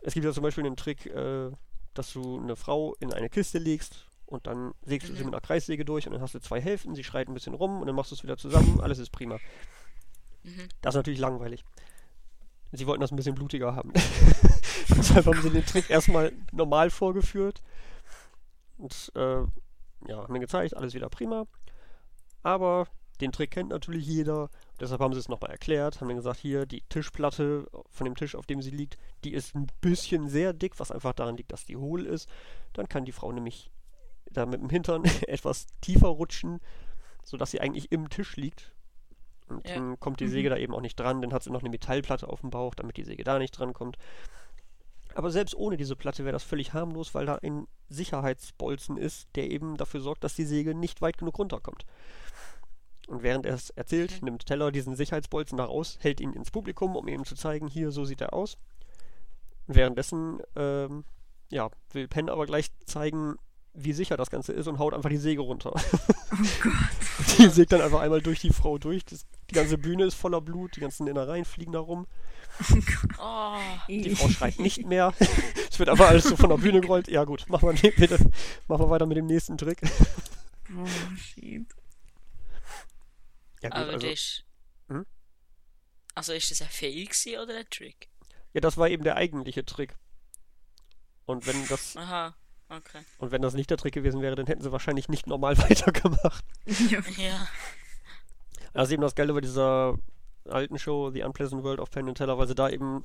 es gibt ja zum Beispiel den Trick, äh, dass du eine Frau in eine Kiste legst und dann sägst du sie mit einer Kreissäge durch und dann hast du zwei Hälften, sie schreit ein bisschen rum und dann machst du es wieder zusammen, alles ist prima. Das ist natürlich langweilig. Sie wollten das ein bisschen blutiger haben. Deshalb haben sie den Trick erstmal normal vorgeführt. Und äh, ja, haben mir gezeigt, alles wieder prima. Aber den Trick kennt natürlich jeder. Deshalb haben sie es nochmal erklärt, haben dann gesagt, hier die Tischplatte von dem Tisch, auf dem sie liegt, die ist ein bisschen sehr dick, was einfach daran liegt, dass die hohl ist. Dann kann die Frau nämlich da mit dem Hintern etwas tiefer rutschen, sodass sie eigentlich im Tisch liegt. Und Ja. dann kommt die Säge da eben auch nicht dran. Dann hat sie noch eine Metallplatte auf dem Bauch, damit die Säge da nicht dran kommt. Aber selbst ohne diese Platte wäre das völlig harmlos, weil da ein Sicherheitsbolzen ist, der eben dafür sorgt, dass die Säge nicht weit genug runterkommt. Und während er es erzählt, nimmt Teller diesen Sicherheitsbolzen da raus, hält ihn ins Publikum, um ihm zu zeigen, hier, so sieht er aus. Währenddessen, ähm, ja, will Penn aber gleich zeigen, wie sicher das Ganze ist und haut einfach die Säge runter. Oh Gott. Die sägt dann einfach einmal durch die Frau durch. Das, die ganze Bühne ist voller Blut, die ganzen Innereien fliegen da rum. Oh, Die Frau schreit nicht mehr. es wird aber alles so von der Bühne gerollt. Ja gut, machen wir, bitte, machen wir weiter mit dem nächsten Trick. Oh, shit. Ja, gut, Aber also, das ist. Hm? Also ist das ein Fail gewesen oder ein Trick? ja, das war eben der eigentliche Trick. Und wenn das Aha, okay. und wenn das nicht der Trick gewesen wäre, dann hätten sie wahrscheinlich nicht normal weitergemacht. Ja. Ja. Das ist eben das Geile bei dieser alten Show, The Unpleasant World of Penn and Teller, weil sie da eben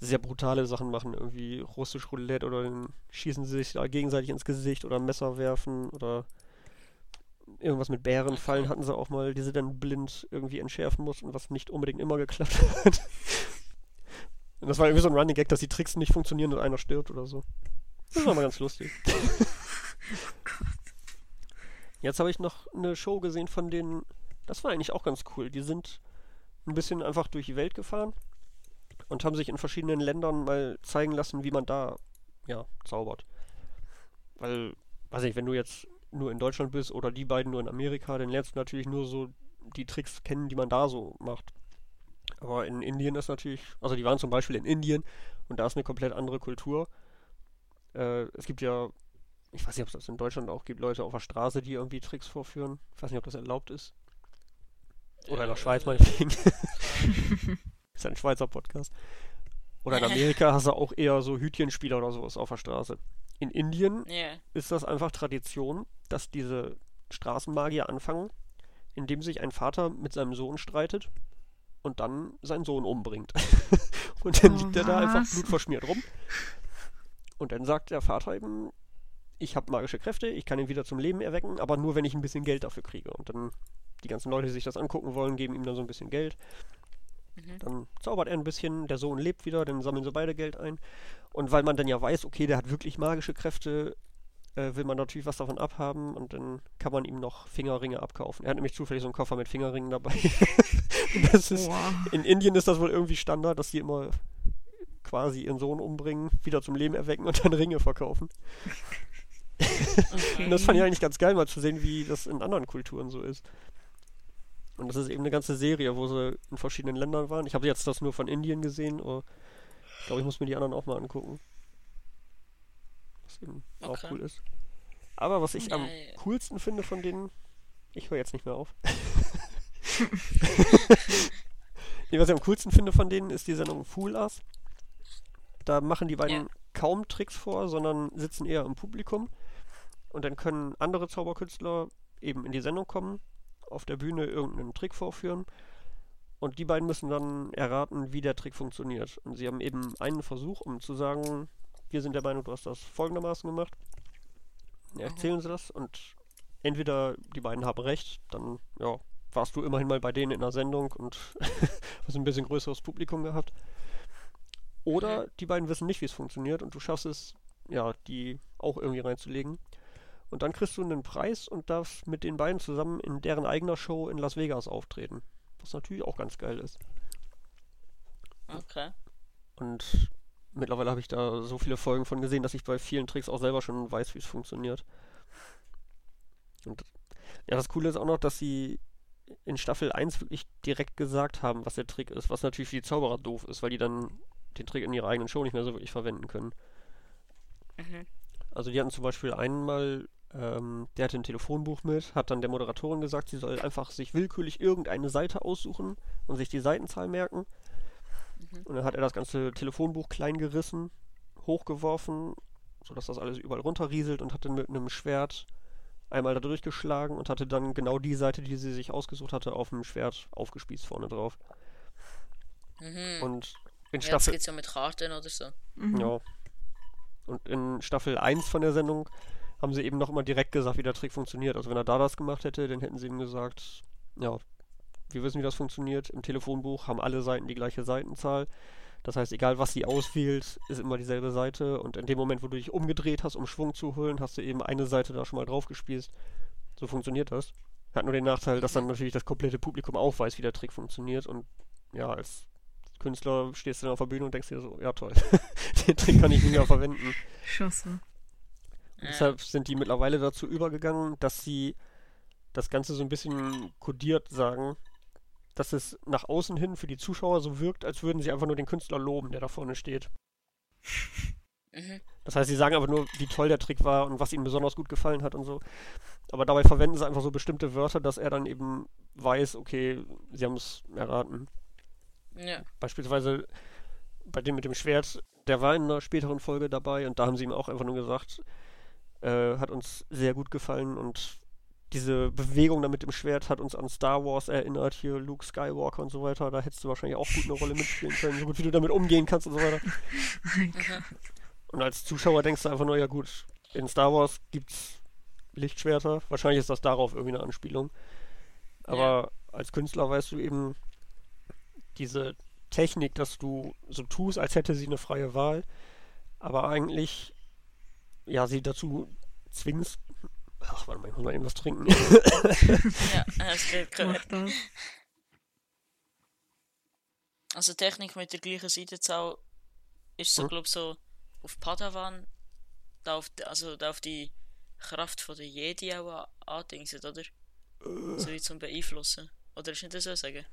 sehr brutale Sachen machen, irgendwie russisch Roulette oder dann schießen sie sich da gegenseitig ins Gesicht oder Messer werfen oder irgendwas mit Bärenfallen hatten sie auch mal, die sie dann blind irgendwie entschärfen mussten, was nicht unbedingt immer geklappt hat. Und das war irgendwie so ein Running Gag, dass die Tricks nicht funktionieren und einer stirbt oder so. Das war mal ganz lustig. Jetzt habe ich noch eine Show gesehen von denen, das war eigentlich auch ganz cool. Die sind ein bisschen einfach durch die Welt gefahren und haben sich in verschiedenen Ländern mal zeigen lassen, wie man da, ja, zaubert. Weil, weiß nicht, wenn du jetzt nur in Deutschland bist oder die beiden nur in Amerika, dann lernst du natürlich nur so die Tricks kennen, die man da so macht. Aber in Indien ist natürlich, also die waren zum Beispiel in Indien und da ist eine komplett andere Kultur. Äh, es gibt ja, ich weiß nicht, ob es das in Deutschland auch gibt, Leute auf der Straße, die irgendwie Tricks vorführen. Ich weiß nicht, ob das erlaubt ist. Oder in der Schweiz meinetwegen. ist ja ein Schweizer Podcast. Oder in Amerika hast du auch eher so Hütchenspieler oder sowas auf der Straße. In Indien Ja. ist das einfach Tradition, dass diese Straßenmagier anfangen, indem sich ein Vater mit seinem Sohn streitet und dann seinen Sohn umbringt. und dann Oh, liegt er da einfach blutverschmiert rum. Und dann sagt der Vater eben, ich habe magische Kräfte, ich kann ihn wieder zum Leben erwecken, aber nur wenn ich ein bisschen Geld dafür kriege. Und dann die ganzen Leute, die sich das angucken wollen, geben ihm dann so ein bisschen Geld. Mhm. Dann zaubert er ein bisschen, der Sohn lebt wieder, dann sammeln sie beide Geld ein. Und weil man dann ja weiß, okay, der hat wirklich magische Kräfte, äh, will man natürlich was davon abhaben und dann kann man ihm noch Fingerringe abkaufen. Er hat nämlich zufällig so einen Koffer mit Fingerringen dabei. Ist, in Indien ist das wohl irgendwie Standard, dass die immer quasi ihren Sohn umbringen, wieder zum Leben erwecken und dann Ringe verkaufen. Okay. Und das fand ich eigentlich ganz geil, mal zu sehen, wie das in anderen Kulturen so ist. Und das ist eben eine ganze Serie, wo sie in verschiedenen Ländern waren. Ich habe jetzt das nur von Indien gesehen, aber ich glaube, ich muss mir die anderen auch mal angucken. Was eben auch Okay. cool ist. Aber was ich Ja, am ja. coolsten finde von denen, ich höre jetzt nicht mehr auf. nee, was ich am coolsten finde von denen, ist die Sendung Fool Us. Da machen die beiden Ja. kaum Tricks vor, sondern sitzen eher im Publikum. Und dann können andere Zauberkünstler eben in die Sendung kommen, auf der Bühne irgendeinen Trick vorführen. Und die beiden müssen dann erraten, wie der Trick funktioniert. Und sie haben eben einen Versuch, um zu sagen, wir sind der Meinung, du hast das folgendermaßen gemacht. Erzählen sie das und entweder die beiden haben recht, dann ja, warst du immerhin mal bei denen in der Sendung und hast ein bisschen größeres Publikum gehabt. Oder die beiden wissen nicht, wie es funktioniert und du schaffst es, ja, die auch irgendwie reinzulegen. Und dann kriegst du einen Preis und darfst mit den beiden zusammen in deren eigener Show in Las Vegas auftreten. Was natürlich auch ganz geil ist. Okay. Und mittlerweile habe ich da so viele Folgen von gesehen, dass ich bei vielen Tricks auch selber schon weiß, wie es funktioniert. Und ja, das Coole ist auch noch, dass sie in Staffel 1 wirklich direkt gesagt haben, was der Trick ist, was natürlich für die Zauberer doof ist, weil die dann den Trick in ihrer eigenen Show nicht mehr so wirklich verwenden können. Mhm. Also die hatten zum Beispiel einmal, ähm, der hatte ein Telefonbuch mit, hat dann der Moderatorin gesagt, sie soll einfach sich willkürlich irgendeine Seite aussuchen und sich die Seitenzahl merken. Und dann hat er das ganze Telefonbuch klein gerissen, hochgeworfen, sodass das alles überall runterrieselt und hat dann mit einem Schwert einmal da durchgeschlagen und hatte dann genau die Seite, die sie sich ausgesucht hatte, auf dem Schwert aufgespießt vorne drauf. Mhm. Und in Ja, Staffel. geht's ja mit Karten oder so. Mhm. Ja. Und in Staffel 1 von der Sendung haben sie eben noch immer direkt gesagt, wie der Trick funktioniert. Also wenn er da das gemacht hätte, dann hätten sie ihm gesagt, ja, wir wissen, wie das funktioniert. Im Telefonbuch haben alle Seiten die gleiche Seitenzahl. Das heißt, egal was sie auswählt, ist immer dieselbe Seite. Und in dem Moment, wo du dich umgedreht hast, um Schwung zu holen, hast du eben eine Seite da schon mal drauf gespießt. So funktioniert das. Hat nur den Nachteil, dass dann natürlich das komplette Publikum auch weiß, wie der Trick funktioniert. Und ja, als Künstler stehst du dann auf der Bühne und denkst dir so, ja toll, den Trick kann ich nicht mehr verwenden. Schon Deshalb sind die mittlerweile dazu übergegangen, dass sie das Ganze so ein bisschen kodiert sagen, dass es nach außen hin für die Zuschauer so wirkt, als würden sie einfach nur den Künstler loben, der da vorne steht. Mhm. Das heißt, sie sagen aber nur, wie toll der Trick war und was ihnen besonders gut gefallen hat und so. Aber dabei verwenden sie einfach so bestimmte Wörter, dass er dann eben weiß, okay, sie haben es erraten. Ja. Beispielsweise bei dem mit dem Schwert, der war in einer späteren Folge dabei und da haben sie ihm auch einfach nur gesagt, äh, hat uns sehr gut gefallen und diese Bewegung da mit dem Schwert hat uns an Star Wars erinnert, hier Luke Skywalker und so weiter. Da hättest du wahrscheinlich auch gut eine Rolle mitspielen können, so gut wie du damit umgehen kannst und so weiter. Und als Zuschauer denkst du einfach nur, ja gut, in Star Wars gibt's Lichtschwerter. Wahrscheinlich ist das darauf irgendwie eine Anspielung. Aber als Künstler weißt du eben diese Technik, dass du so tust, als hätte sie eine freie Wahl, aber eigentlich ja sie dazu zwingst. Ach, warte mal, ich muss mal eben was trinken. Ja, das. Mach das. Also Technik mit der gleichen Seitenzahl ist so, Hm. glaub so auf Padawan, da auf, die- also da auf die Kraft von der Jedi auch an- andingset, oder? So wie zum Beeinflussen. Oder ist nicht das so sagen?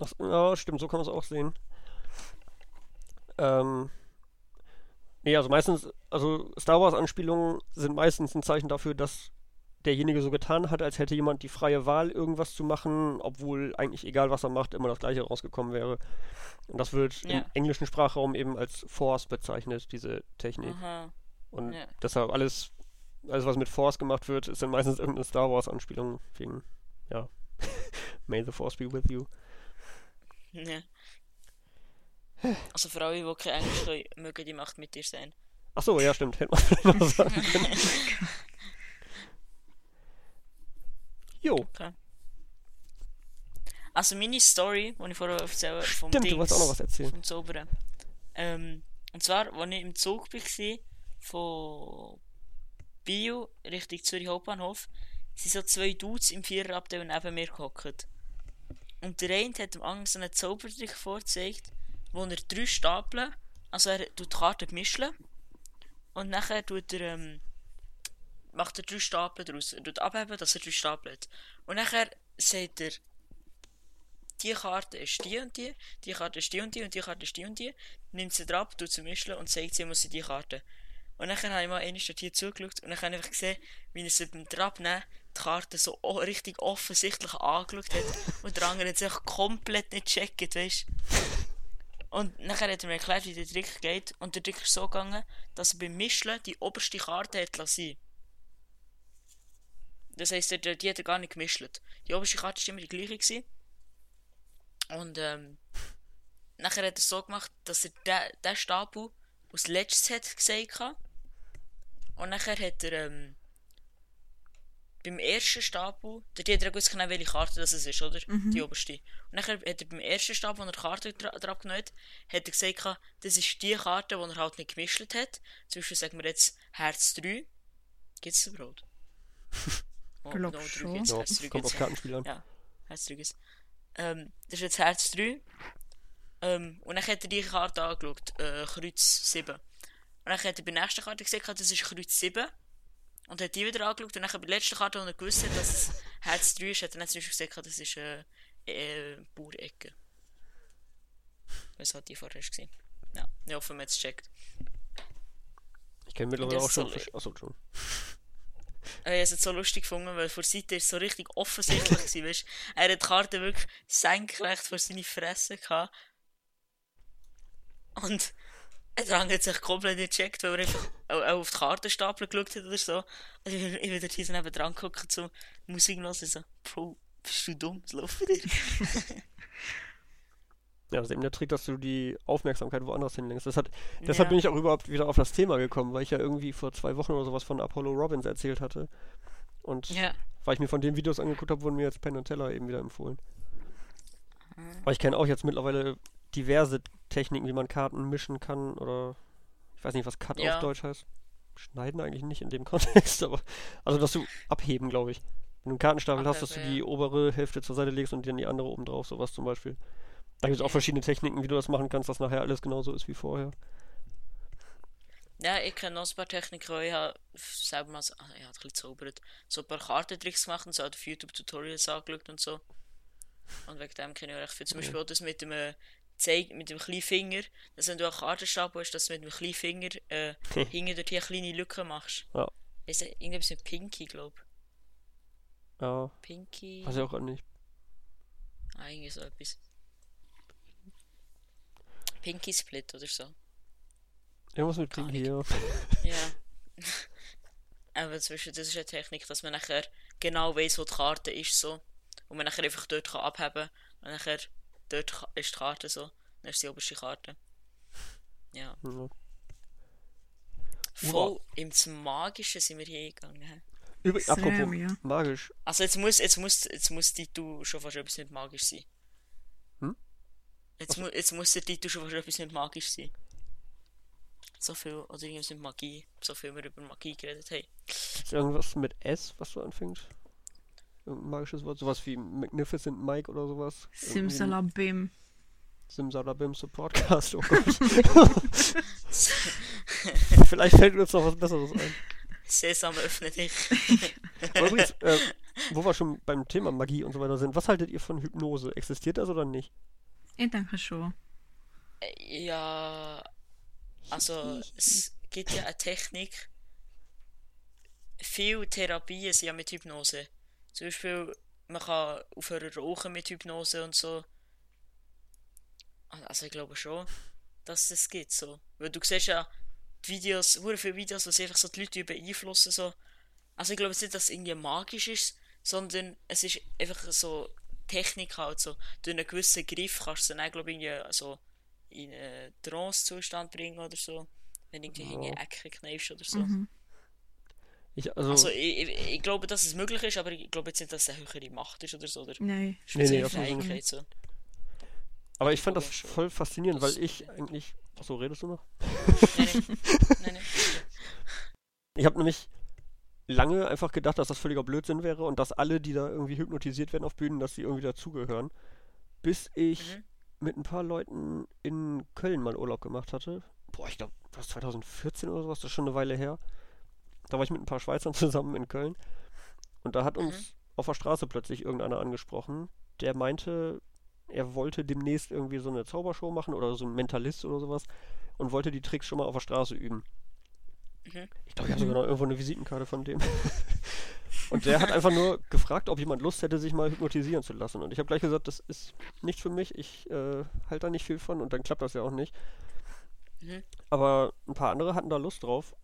Ach, ja, stimmt, so kann man es auch sehen. Ähm, nee, also meistens, also Star Wars-Anspielungen sind meistens ein Zeichen dafür, dass derjenige so getan hat, als hätte jemand die freie Wahl, irgendwas zu machen, obwohl eigentlich egal, was er macht, immer das gleiche rausgekommen wäre. Und das wird im Ja. englischen Sprachraum eben als Force bezeichnet, diese Technik. Aha. Und Ja. deshalb alles, alles, was mit Force gemacht wird, ist dann meistens irgendeine Star Wars-Anspielung wegen, ja, May the Force be with you. Ja. Also für alle, die kein Englisch können, mögen die Macht mit dir sein. Ach so, ja, stimmt. Hätte man noch sagen können. Jo, Also meine Story, die ich vorher erzähle, vom stimmt, du Dings, wolltest auch noch was erzählen. vom Zaubern. Ähm, und zwar, als ich im Zug war, von Bio Richtung Zürich Hauptbahnhof, sind so zwei Dudes im Viererabteil neben mir gehockt. Und der eine hat dem anderen so einen Zaubertrick vorgezeigt, wo er drei Stapeln, also er tut die Karten mischen und nachher tut er, ähm, macht er drei Stapel daraus. Er tut abheben, dass er drei Stapel hat. Und nachher sagt er, die Karte ist die und die, die Karte ist die und die und die Karte ist die und die, nimmt sie drauf, tut sie mischen und zeigt sie, muss sie die Karte. Und dann habe ich mal einmal hier zugeschaut und dann habe ich einfach gesehen, wie er sie beim Trabnehmen die Karte so richtig offensichtlich angeschaut hat und der andere hat sich komplett nicht gecheckt, weißt Und nachher hat er mir erklärt, wie der Trick geht und der Trick ist so gegangen, dass er beim Mischen die oberste Karte hat lassen. Das heisst, der- die hat er gar nicht gemischt. Die oberste Karte war immer die gleiche. Gewesen. Und ähm, nachher hat er so gemacht, dass er den, Stapel als letztes hat gesagt hat. Und nachher hat er ähm, beim ersten Stapel, der hat er gewusst genau, welche Karte das ist, oder? Die oberste. Und nachher hat er beim ersten Stapel, wo er die Karte dra drauf genommen hat, hat er gesagt, das ist die Karte, die er halt nicht gemischt hat. Zum Beispiel sagen wir jetzt Herz 3. Gibt es überhaupt? Oh, Glaub no, drei schon. gibt's, Ja, Herz 3 kommt gibt's. auf Kartenspiel an. Ja, Herz 3 ist. Ähm, das ist jetzt Herz 3. Ähm, und dann hat er die Karte angeschaut, äh, Kreuz 7. Und dann hat er bei der nächsten Karte gesagt, das ist Kreuz 7. Und hat die wieder angeschaut. Und dann bei der letzten Karte, wo er gewusst hat, dass es Herz 3 ist, hat er dann zum Beispiel gesagt, das ist äh, äh, Baurecke. Was hat die vorher gesehen? Ja, ich hoffe, man hat es checkt. Ich kenne mittlerweile auch schon. so- Achso, schon. Ich habe es so lustig gefunden, weil vor Seite ist so richtig offensichtlich gewesen, weißt? Er hat die Karte wirklich senkrecht vor seine Fresse gehabt. Und der andere hat sich komplett nicht gecheckt, weil er einfach auch, auch auf die Kartenstapel geschaut hat oder so. Also ich, ich dort hier so neben dran geguckt, so Musik hören, so, Bro, bist du dumm, was läuft dir? Ja, das ist eben der Trick, dass du die Aufmerksamkeit woanders hinlenkst. Das hat, deshalb Ja. bin ich auch überhaupt wieder auf das Thema gekommen, weil ich ja irgendwie vor zwei Wochen oder sowas von Apollo Robbins erzählt hatte. Und Ja. weil ich mir von den Videos angeguckt habe, wurden mir jetzt Penn und Teller eben wieder empfohlen. Mhm. Weil ich kenne auch jetzt mittlerweile diverse Techniken, wie man Karten mischen kann oder ich weiß nicht, was Cut Ja. auf Deutsch heißt. Schneiden eigentlich nicht in dem Kontext, aber also dass du abheben, glaube ich. Wenn du einen Kartenstapel hast, dass du die ja. obere Hälfte zur Seite legst und dann die andere oben drauf, sowas zum Beispiel. Da gibt es auch verschiedene Techniken, wie du das machen kannst, dass nachher alles genauso ist wie vorher. Ja, ich kenne noch ein paar Techniken, ich habe selber mal so, ah, ich habe ein gezaubert, so ein paar Kartentricks gemacht und so auf YouTube-Tutorials angeschaut und so. Und wegen dem kenne ich auch recht viel. Zum Beispiel auch das mit dem zeigt mit dem kleinen Finger, dass wenn du einen Kartenstab hast, dass du mit dem kleinen Finger äh, hinten durch die kleine Lücke machst. Ja. Ist das irgendwas mit Pinky, glaub Ja, Pinky. weiß ich auch nicht. Ah, irgendwie so etwas. Pinky Split oder so. Irgendwas mit Pinky, ja. Ja. Aber zwischen das ist eine Technik, dass man nachher genau weiß, wo die Karte ist so. Und man nachher einfach dort kann abheben und nachher dort ist die Karte so. Dann ist die oberste Karte. Ja. ja. Voll ins Magische sind wir hier gegangen. hä? Übrigens, Sam, apropos ja. magisch. Also jetzt muss, jetzt muss, jetzt muss die Titel schon fast etwas nicht magisch sein. Hm? Jetzt, mu jetzt muss der Titel schon fast etwas nicht magisch sein. So viel, oder irgendwas mit Magie. So viel wir über Magie geredet haben. Ist irgendwas mit S, was du anfängst? Irgendein magisches Wort? Sowas wie Magnificent Mike oder sowas? Simsalabim. Simsalabim Supportcast, oh Gott. Vielleicht fällt uns noch was Besseres ein. Sesam öffne dich. Aber übrigens, äh, wo wir schon beim Thema Magie und so weiter sind, was haltet ihr von Hypnose? Existiert das oder nicht? Ich denke schon. Äh, Ja, also es gibt ja eine Technik. Viele Therapien sind ja mit Hypnose. Zum Beispiel, man kann aufhören rauchen mit Hypnose und so. Also ich glaube schon, dass es das gibt so. Weil du siehst ja die Videos, sehr viele Videos, sie einfach so die Leute beeinflussen so. Also ich glaube jetzt nicht, dass es irgendwie magisch ist, sondern es ist einfach so Technik halt so. Durch einen gewissen Griff kannst du dann glaube ich irgendwie so in einen Trance-Zustand bringen oder so. Wenn du irgendwie Ja. in eine Ecke kneifst oder so. Mhm. Ich, also, Also ich, ich, glaube, dass es möglich ist, aber ich glaube jetzt nicht, dass es eine höhere Macht ist oder so. Oder Nein. Nee, nee, spezielle ich Fähigkeit so. aber ich fand das voll faszinierend, Das- weil ich eigentlich. Achso, redest du noch? Nein, nein. nein, nein. Ich habe nämlich lange einfach gedacht, dass das völliger Blödsinn wäre und dass alle, die da irgendwie hypnotisiert werden auf Bühnen, dass sie irgendwie dazugehören. Bis ich Mhm. mit ein paar Leuten in Köln mal Urlaub gemacht hatte. Boah, ich glaube, das 2014 oder sowas, das ist schon eine Weile her. Da war ich mit ein paar Schweizern zusammen in Köln. Und da hat uns Mhm. auf der Straße plötzlich irgendeiner angesprochen, der meinte, er wollte demnächst irgendwie so eine Zaubershow machen oder so ein Mentalist oder sowas und wollte die Tricks schon mal auf der Straße üben. Mhm. Ich glaube, ich habe sogar noch irgendwo eine Visitenkarte von dem. Und der hat einfach nur gefragt, ob jemand Lust hätte, sich mal hypnotisieren zu lassen. Und ich habe gleich gesagt, das ist nicht für mich. Ich äh, halte da nicht viel von und dann klappt das ja auch nicht. Mhm. Aber ein paar andere hatten da Lust drauf.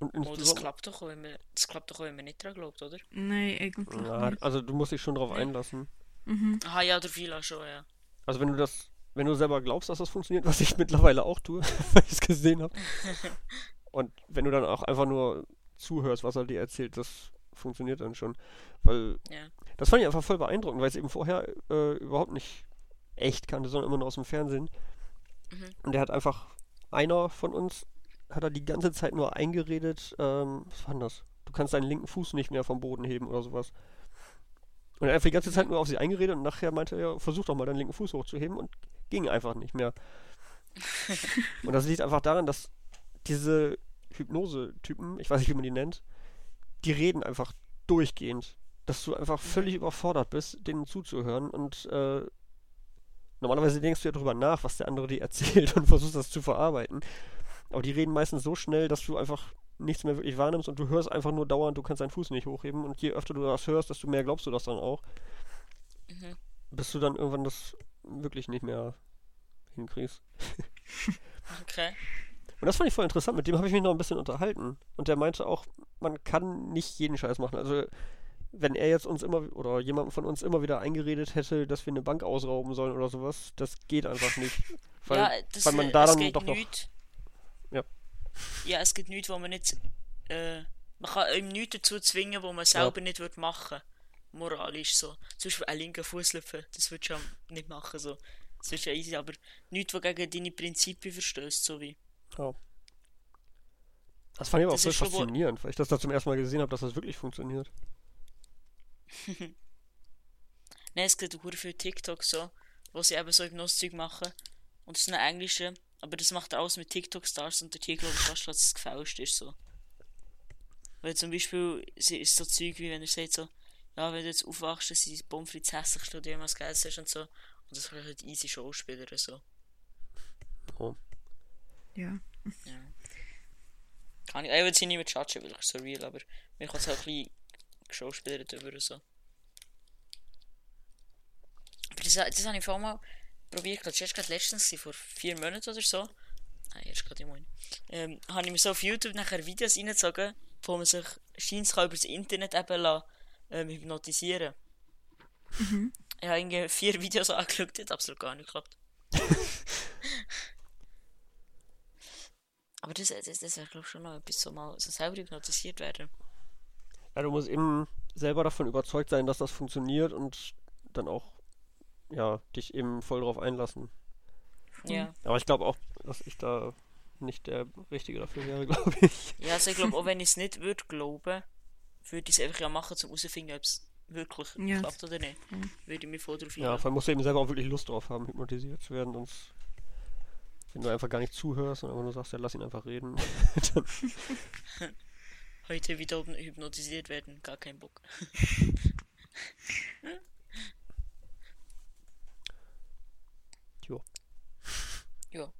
Und Oh, das klappt doch, auch, wenn man, das klappt doch auch, wenn man nicht dran glaubt, oder? Nein, eigentlich ja, nicht. also du musst dich schon drauf einlassen. Mhm. Aha, ja, der Vila schon, ja. Also wenn du das, wenn du selber glaubst, dass das funktioniert, was ich mittlerweile auch tue, weil ich es gesehen habe. Und wenn du dann auch einfach nur zuhörst, was er dir erzählt, das funktioniert dann schon. Weil Ja. das fand ich einfach voll beeindruckend, weil ich es eben vorher äh, überhaupt nicht echt kannte, sondern immer nur aus dem Fernsehen. Mhm. Und der hat einfach, einer von uns, hat er die ganze Zeit nur eingeredet, ähm, was war denn das? Du kannst deinen linken Fuß nicht mehr vom Boden heben oder sowas. Und er hat einfach die ganze Zeit nur auf sie eingeredet und nachher meinte er, versuch doch mal deinen linken Fuß hochzuheben und ging einfach nicht mehr. und das liegt einfach daran, dass diese Hypnose-Typen, ich weiß nicht, wie man die nennt, die reden einfach durchgehend. Dass du einfach völlig überfordert bist, denen zuzuhören und äh, normalerweise denkst du ja darüber nach, was der andere dir erzählt und versuchst das zu verarbeiten. Aber die reden meistens so schnell, dass du einfach nichts mehr wirklich wahrnimmst und du hörst einfach nur dauernd, du kannst deinen Fuß nicht hochheben und je öfter du das hörst, desto mehr glaubst du das dann auch, Mhm. bis du dann irgendwann das wirklich nicht mehr hinkriegst. Okay. Und das fand ich voll interessant, mit dem habe ich mich noch ein bisschen unterhalten. Und der meinte auch, man kann nicht jeden Scheiß machen. Also, wenn er jetzt uns immer oder jemandem von uns immer wieder eingeredet hätte, dass wir eine Bank ausrauben sollen oder sowas, das geht einfach nicht. Weil, ja, das, weil man da dann doch noch. Ja. Ja, es gibt nichts, wo man nicht. Äh, man kann ihm nichts dazu zwingen, wo man selber nicht wird machen Moralisch so. Zum Beispiel einen linken Fuß lüpfen, das würdest du ja nicht machen. So. Das ist ja easy, aber nichts, was gegen deine Prinzipien verstößt, so wie. Das fand ich aber auch voll ist faszinierend, weil ich das da zum ersten Mal gesehen habe, dass das wirklich funktioniert. Nein, es gibt auch viele TikToks so, wo sie eben so Hypnose-Zeug machen. Und das sind englische, aber das macht er alles mit TikTok-Stars und der Tier glaube ich fast, dass es gefälscht ist so. Weil zum Beispiel sie- ist so Zeug wie wenn er sagt so, ja, wenn du jetzt aufwachst, dann sind die Pommes frites hässlichste, die du jemals gegessen hast und so. Und das sind halt easy Schauspieler so. Oh. Ja. Kann ich, ich würde sie nicht mehr judgen, weil ich so real, aber mir kann es halt ein bisschen geschauspielert über so. Aber das, das habe ich vor allem mal probiert, das war gerade letztens, vor vier Monaten oder so. Nein, erst gerade im Moment. Ähm, habe ich mir so auf YouTube nachher Videos reingezogen, wo man sich scheint kann über das Internet eben lassen, ähm, hypnotisieren. Ich habe irgendwie vier Videos angeschaut, hat absolut gar nicht geklappt. Aber das, das, das wäre, glaube ich, schon noch etwas, so mal so selber hypnotisiert werden. Ja, du musst eben selber davon überzeugt sein, dass das funktioniert und dann auch, ja, dich eben voll drauf einlassen. Ja. Aber ich glaube auch, dass ich da nicht der Richtige dafür wäre, glaube ich. Ja, also ich glaube, auch wenn ich es nicht würde glauben, würde ich es einfach ja machen, um herauszufinden, ob es wirklich Ja. klappt oder nicht. Würde ich mich voll drauf Ja, vor allem musst du eben selber auch wirklich Lust drauf haben, hypnotisiert zu werden, sonst, wenn du einfach gar nicht zuhörst und einfach nur sagst, ja, lass ihn einfach reden, Heute wieder hypnotisiert werden, gar kein Bock. Jo. Ja.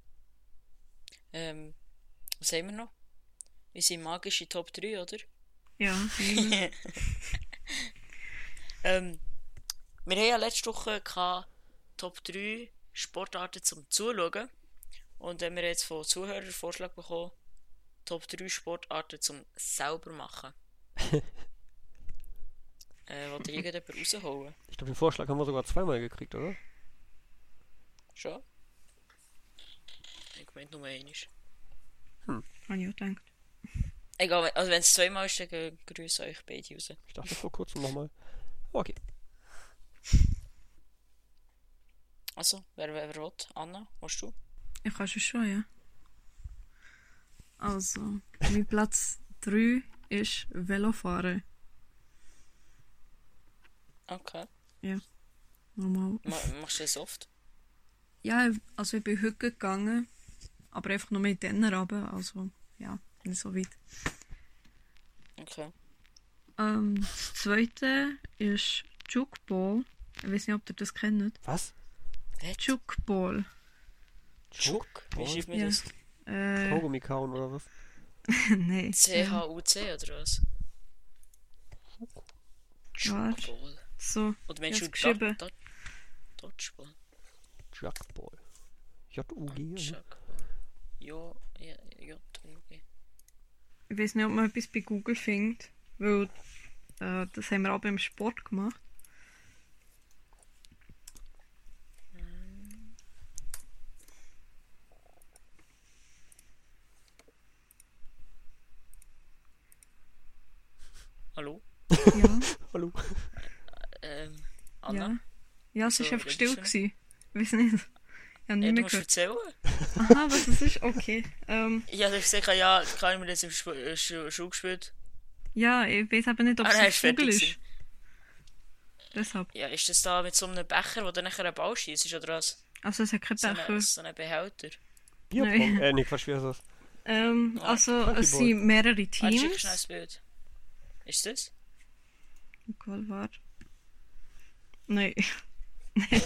Ähm, was haben wir noch? Wir sind magische Top 3, oder? Ja. Ähm, wir haben ja letzte Woche gehabt, Top 3 Sportarten zum Zuschauen. Und äh, wir haben jetzt von Zuhörern Vorschlag bekommen, Top 3 Sportarten zum selber machen. äh, wollte irgendjemand rausholen? Ich glaube, den Vorschlag haben wir sogar zweimal gekriegt, oder? Schon? Ich meine nur einmal. Habe ich auch gedacht. Egal, also wenn es zweimal ist, dann grüße euch beide raus. Ich dachte vor kurzem nochmal. Okay. Also, wer, wer, will? Anna, willst du? Ich kann schon schon, ja. Also, mein Platz 3 ist Velofahren. Okay. Normal. Ma machst du das oft? Ja, also ich bin heute gegangen, aber einfach nur mit denen runter, also ja, nicht so weit. Okay. Ähm, das zweite ist Jukeball. Ich weiß nicht, ob ihr das kennt. Was? Jukeball. Schuck? Wie schreibt man Ja. das? Äh, Kaugummi kauen oder was? nein. C-H-U-C oder was? Schuckball. So, Oder meinst du Dodgeball? Jugball. J-U-G. ja, J-U-G. ich weiß nicht, ob man etwas bei Google findet, weil äh, das haben wir auch beim Sport gemacht. Hallo? Ja, Hallo. Ähm, Anna? ja. Ja, es So, war einfach still. Gewesen. Ich weiß nicht. Ich habe Ja, nicht du mehr musst gehört. erzählen. Aha, was das ist? Okay. Ähm, Ja, ich sage ja, kann ich mir das im Sp äh, Schu Schule gespielt. ja, ich weiß aber nicht, ob Ah, es ein Vogel ist. gewesen. Deshalb. Ja, ist das da mit so einem Becher, wo du nachher einen Ball schießt, oder was? Also es hat keinen So Becher. ein so ein Behälter. Bierpong. Nein. Äh, wie heißt das? Ähm, Ja, also es sind mehrere Ah, Teams. das Bild. Ist das? Qual war? Nein. Nein.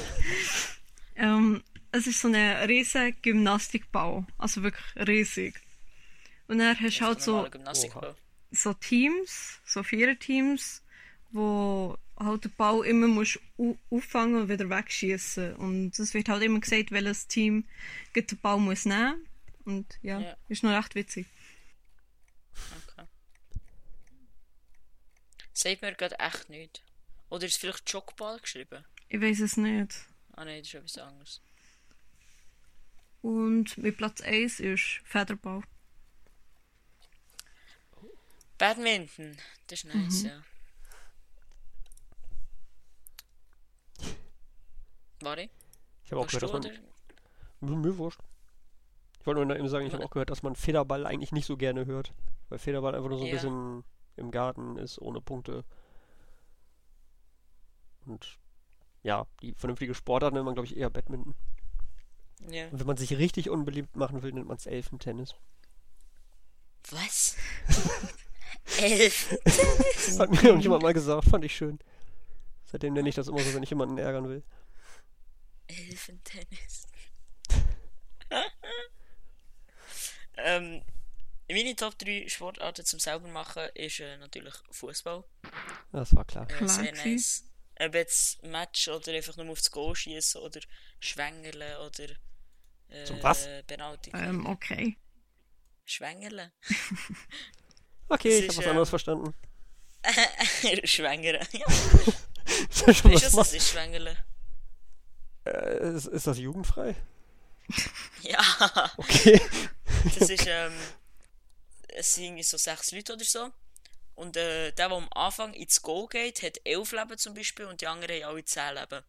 Ähm, es ist so ein riesiger Gymnastikbau. Also wirklich riesig. Und dann hast du halt so, so Teams, so vier Teams, wo halt den Ball immer musst au- auffangen und wieder wegschießen. Und es wird halt immer gesagt, welches Team den Ball muss nehmen. Und ja, Ja. ist noch recht witzig. Okay. Sagt mir gerade echt nicht. Oder ist vielleicht Jogball geschrieben? Ich weiß es nicht. Ah nein, das ist etwas anderes. Und mit Platz 1 ist Federball. Badminton. Das ist nice, Mhm. ja. Warte, Ich habe auch gehört, dass man. Mir, mir wurscht. Ich wollte nur eben sagen, ich habe auch gehört, dass man Federball eigentlich nicht so gerne hört. Weil Federball einfach nur so ein Ja. bisschen im Garten ist, ohne Punkte. Und ja, die vernünftige Sportart nennt man, glaube ich, eher Badminton. Ja. Und wenn man sich richtig unbeliebt machen will, nennt man es Elfentennis. Was? Elf. Das hat mir irgendjemand mal gesagt, fand ich schön. Seitdem nenne ich das immer so, wenn ich jemanden ärgern will. Elfentennis. Ähm, meine Top 3 Sportarten zum selber machen ist äh, natürlich Fußball. Das war klar. Äh, Klar sehr nice. Ob jetzt Match oder einfach nur aufs Goal schießen oder Schwängerle oder äh, Zum was? Penalty. Ähm, okay. Schwängerle? Okay, Das ich ist, habe was ähm, anderes verstanden. Schwängere. Ja, Ist ja schon weißt du, was das ist, Schwängerle? Äh, ist, ist das jugendfrei? Ja, Okay. das ist, ähm, es sind so sechs Leute oder so. Und äh, der, der am Anfang ins Goal geht, hat elf Leben zum Beispiel und die anderen haben alle zehn Leben.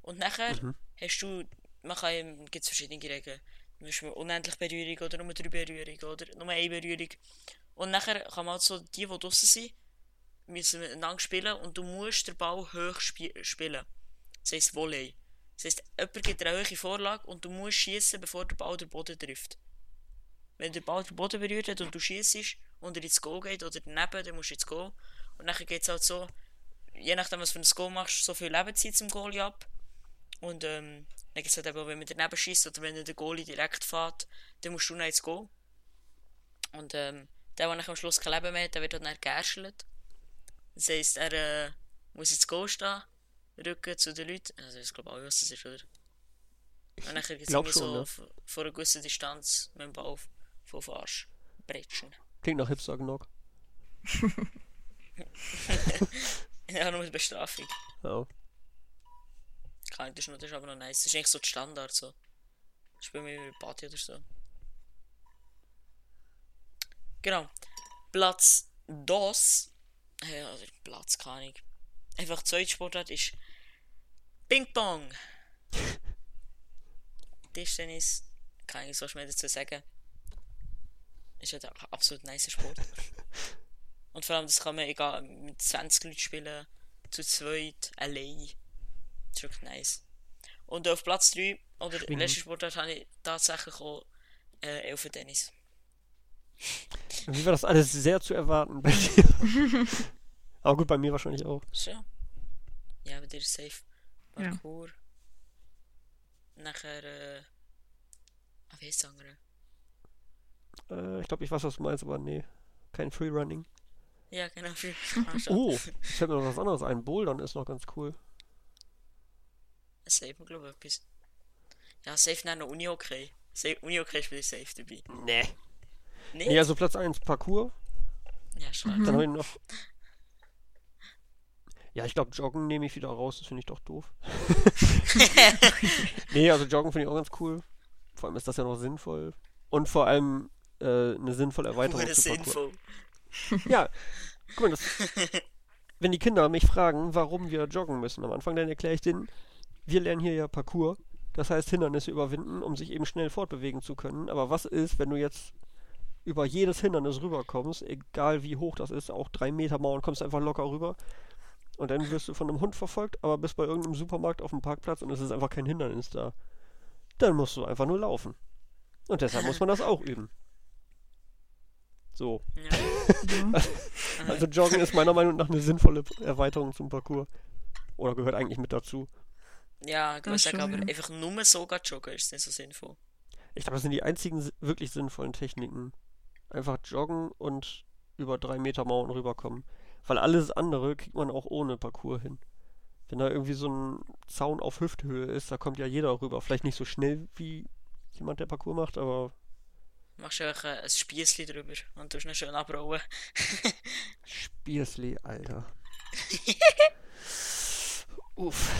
Und nachher hast du, man kann, gibt es verschiedene Regeln. Zum Beispiel unendlich Berührung oder nur drei Berührungen oder nur eine Berührung. Und nachher kann man halt so, die, die draussen sind, müssen miteinander spielen und du musst den Ball hoch spie spielen. Das heisst Volley. Das heisst, jemand gibt dir eine hohe Vorlage und du musst schießen, bevor der Ball den Boden trifft. Wenn der Ball den Boden berührt hat und du schießt und er ins Goal geht oder daneben, dann musst du ins Goal. Und dann geht es halt so, je nachdem was für ein Goal machst, so viel Lebenszeit zum Goalie ab. Und ähm, dann gibt es halt eben, wenn man daneben schießt oder wenn der Goalie direkt fährt, dann musst du noch ins Goal. Und ähm, der, der am Schluss kein Leben mehr hat, der wird halt dann geärschelt. Das heisst, er äh, muss ins Goal stehen, Rücken zu den Leuten. Also, ich glaube was das ist, oder? Und dann gibt es schon, so ja. vor einer gewissen Distanz mit dem Ball von Arsch bretschen. Klingt nach Hipster genug. Ja, nur mit Bestrafung. Ja. Kann ich, das, ist aber noch nice. Das ist eigentlich so der Standard. So. Spielen wir mit Party oder so. Genau. Platz DOS. Ja, also Platz keine Ahnung. Einfach zweite Sportart ist Ping-Pong. Tischtennis. Kann ich so mehr dazu sagen. Ist halt ein absolut nice Sport. Und vor allem, das kann man egal mit 20 Leuten spielen, zu zweit, allein. Das ist wirklich nice. Und auf Platz 3, oder Schwingen. letzte Sportart, habe ich tatsächlich auch äh, Elfentennis. Wie war das alles sehr zu erwarten bei dir? Aber gut, bei mir wahrscheinlich auch. So. Ja, bei dir ist safe. Ja. Parkour. Nachher, äh. Ah, wie heißt das andere? Äh, ich glaube, ich weiß, was du meinst, aber nee. Kein Freerunning. Ja, genau. Oh, ich fällt mir noch was anderes ein. Bouldern ist noch ganz cool. Safe, glaube ich, etwas. Ja, safe nach einer Uni-Okay. Safe, Uni-Okay spiele ich safe dabei. Nee. Nee? Nee, also Platz 1 Parkour. Ja, schade. Dann habe ich noch. Ja, ich glaube, Joggen nehme ich wieder raus. Das finde ich doch doof. nee, also Joggen finde ich auch ganz cool. Vor allem ist das ja noch sinnvoll. Und vor allem äh, eine sinnvolle Erweiterung zu sinnvoll. Ja, guck mal, das, wenn die Kinder mich fragen, warum wir joggen müssen am Anfang, dann erkläre ich denen, wir lernen hier ja Parkour. Das heißt Hindernisse überwinden, um sich eben schnell fortbewegen zu können. Aber was ist, wenn du jetzt über jedes Hindernis rüberkommst, egal wie hoch das ist, auch drei Meter Mauern, kommst einfach locker rüber. Und dann wirst du von einem Hund verfolgt, aber bist bei irgendeinem Supermarkt auf dem Parkplatz und es ist einfach kein Hindernis da. Dann musst du einfach nur laufen. Und deshalb muss man das auch üben. So. Ja. Also Joggen ist meiner Meinung nach eine sinnvolle Erweiterung zum Parcours. Oder gehört eigentlich mit dazu. Ja, ich Das schon, aber ja. einfach nur so gehen joggen ist nicht so sinnvoll. Ich glaube, das sind die einzigen wirklich sinnvollen Techniken. Einfach joggen und über drei Meter Mauern rüberkommen. Weil alles andere kriegt man auch ohne Parcours hin. Wenn da irgendwie so ein Zaun auf Hüfthöhe ist, da kommt ja jeder rüber. Vielleicht nicht so schnell wie jemand, der Parcours macht, aber Machst du einfach äh, ein Spießli drüber und tust ihn schön abrollen. Spiersli, Alter. Uff.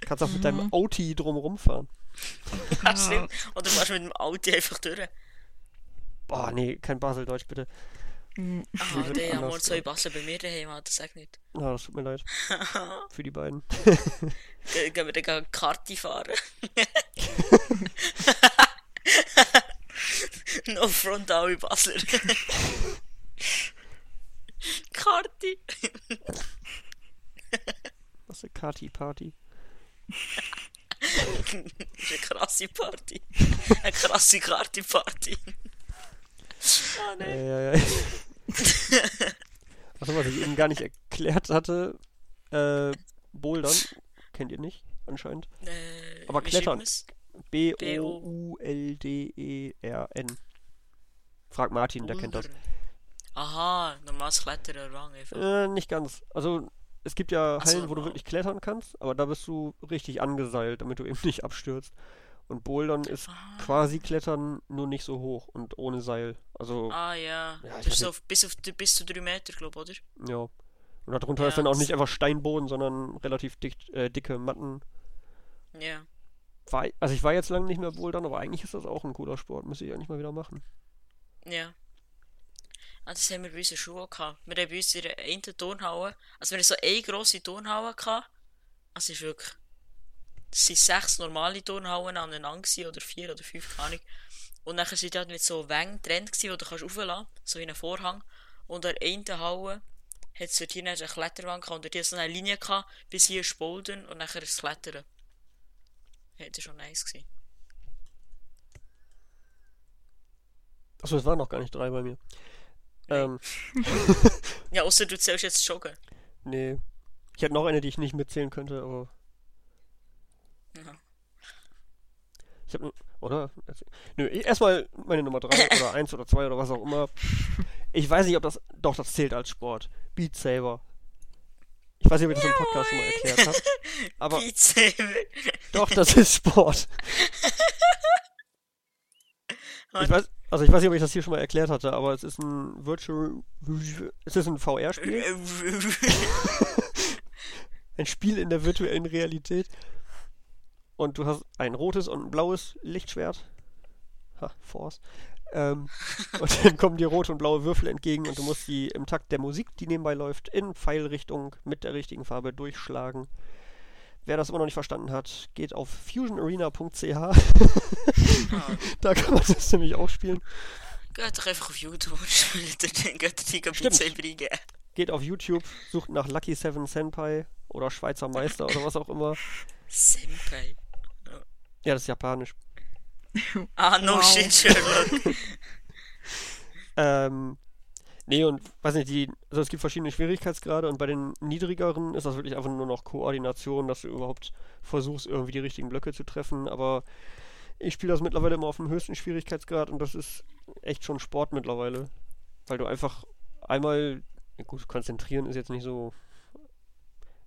Kannst auch mit deinem Auti drumrum fahren. Ja, stimmt. Oder fährst du mit dem Auto einfach durch. Boah, nee, kein Baseldeutsch, bitte. Ah, wird der ja anders mal zwei Basel bei mir daheim hat, das sag nicht. Na, das tut mir leid. Für die beiden. Ge- Gehen wir dann Karte fahren. no front alle Basler. Karte. Was ist eine Kati-Party? Das ist eine krasse Party. Eine krasse Karte-Party. Ah, Ja, nein. ja, ja. Also, was ich eben gar nicht erklärt hatte, äh, Bouldern, kennt ihr nicht, anscheinend. Äh, Aber Klettern. B-O-U-L-D-E-R-N. Frag Martin, der kennt das. Aha, normales Klettern, Rang einfach. Äh, nicht ganz. Also, es gibt ja Ach so, Hallen, wo du wirklich klettern kannst, aber da bist du richtig angeseilt, damit du eben nicht abstürzt. Und Bouldern ist Ah. quasi Klettern, nur nicht so hoch und ohne Seil. Also, Ah ja, Ja, ist so auf, bis, auf, bis zu 3 Meter, glaube ich, oder? ja. Und darunter ist Ja, dann auch nicht einfach Steinboden, sondern relativ dick, äh, dicke Matten. Ja. War, also ich war jetzt lange nicht mehr Bouldern, aber eigentlich ist das auch ein cooler Sport. Müsste ich eigentlich mal wieder machen. Ja. Ah, das haben wir bei uns in gehabt. Wir haben bei uns in der einen Turnhalle, also wir haben so eine grosse Turnhalle gehabt. Also ist wirklich, es sind sechs normale Turnhallen aneinander oder vier oder fünf, keine Ahnung. Und nachher sind halt mit so Wängen getrennt gewesen, wo du kannst rauflassen, so wie ein Vorhang. Und an der einen Halle hat es dort hier eine Kletterwand gehabt und dort hat so eine Linie gehabt, bis hier ist Bouldern und nachher das Klettern. War schon nice gewesen. Achso, es waren noch gar nicht drei bei mir. Ähm, Ja, außer du zählst jetzt Joggen. nee. Ich hätte noch eine, die ich nicht mitzählen könnte, aber. Ja. Ich habe oder? Nö, erstmal meine Nummer 3 oder 1 oder 2 oder was auch immer. Ich weiß nicht, ob das. Doch, das zählt als Sport. Beat Saber. Ich weiß nicht, ob ich das im Podcast schon mal erklärt habe. Aber doch, das ist Sport. Ich weiß, also ich weiß nicht, ob ich das hier schon mal erklärt hatte, aber es ist ein Virtual. Es ist ein VR-Spiel. Ein Spiel in der virtuellen Realität. Und du hast ein rotes und ein blaues Lichtschwert. Ha, Force. Ähm, und dann kommen dir rote und blaue Würfel entgegen und du musst die im Takt der Musik, die nebenbei läuft, in Pfeilrichtung mit der richtigen Farbe durchschlagen. Wer das immer noch nicht verstanden hat, geht auf fusionarena.ch. da kann man das nämlich auch spielen. Geht doch einfach auf YouTube und spielt den. Geht auf YouTube, sucht nach Lucky Seven Senpai oder Schweizer Meister oder was auch immer. Senpai. Ja, das ist japanisch. Ah, no Wow. shit, Sherlock. Ähm, nee, und weiß nicht, die, also es gibt verschiedene Schwierigkeitsgrade und bei den niedrigeren ist das wirklich einfach nur noch Koordination, dass du überhaupt versuchst, irgendwie die richtigen Blöcke zu treffen. Aber ich spiele das mittlerweile immer auf dem höchsten Schwierigkeitsgrad und das ist echt schon Sport mittlerweile. Weil du einfach einmal, ja gut, konzentrieren ist jetzt nicht so.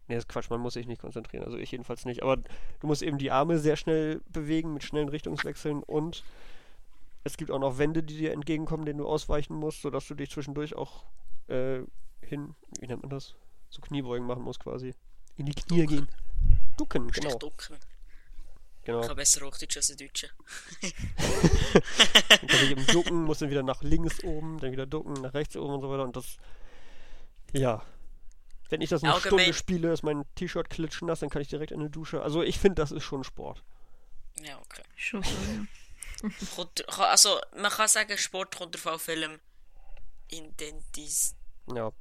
Nee, das ist Quatsch, man muss sich nicht konzentrieren, also ich jedenfalls nicht. Aber du musst eben die Arme sehr schnell bewegen mit schnellen Richtungswechseln und es gibt auch noch Wände, die dir entgegenkommen, denen du ausweichen musst, sodass du dich zwischendurch auch äh, hin, wie nennt man das? So Kniebeugen machen musst quasi. In die Knie gehen. Ducken, Genau. genau. ducken. genau. Ich kann besser Hochdeutsch als ein Deutscher. Dann kann ich eben ducken, muss dann wieder nach links oben, dann wieder ducken, nach rechts oben und so weiter. Und das, ja. Wenn ich das eine Allgemein- Stunde spiele, ist mein T-Shirt klitschnass, dann kann ich direkt in die Dusche. Also ich finde, das ist schon Sport. Ja, okay. Schon also, man kann sagen, Sport kommt auf auf Film Intentis. Ja.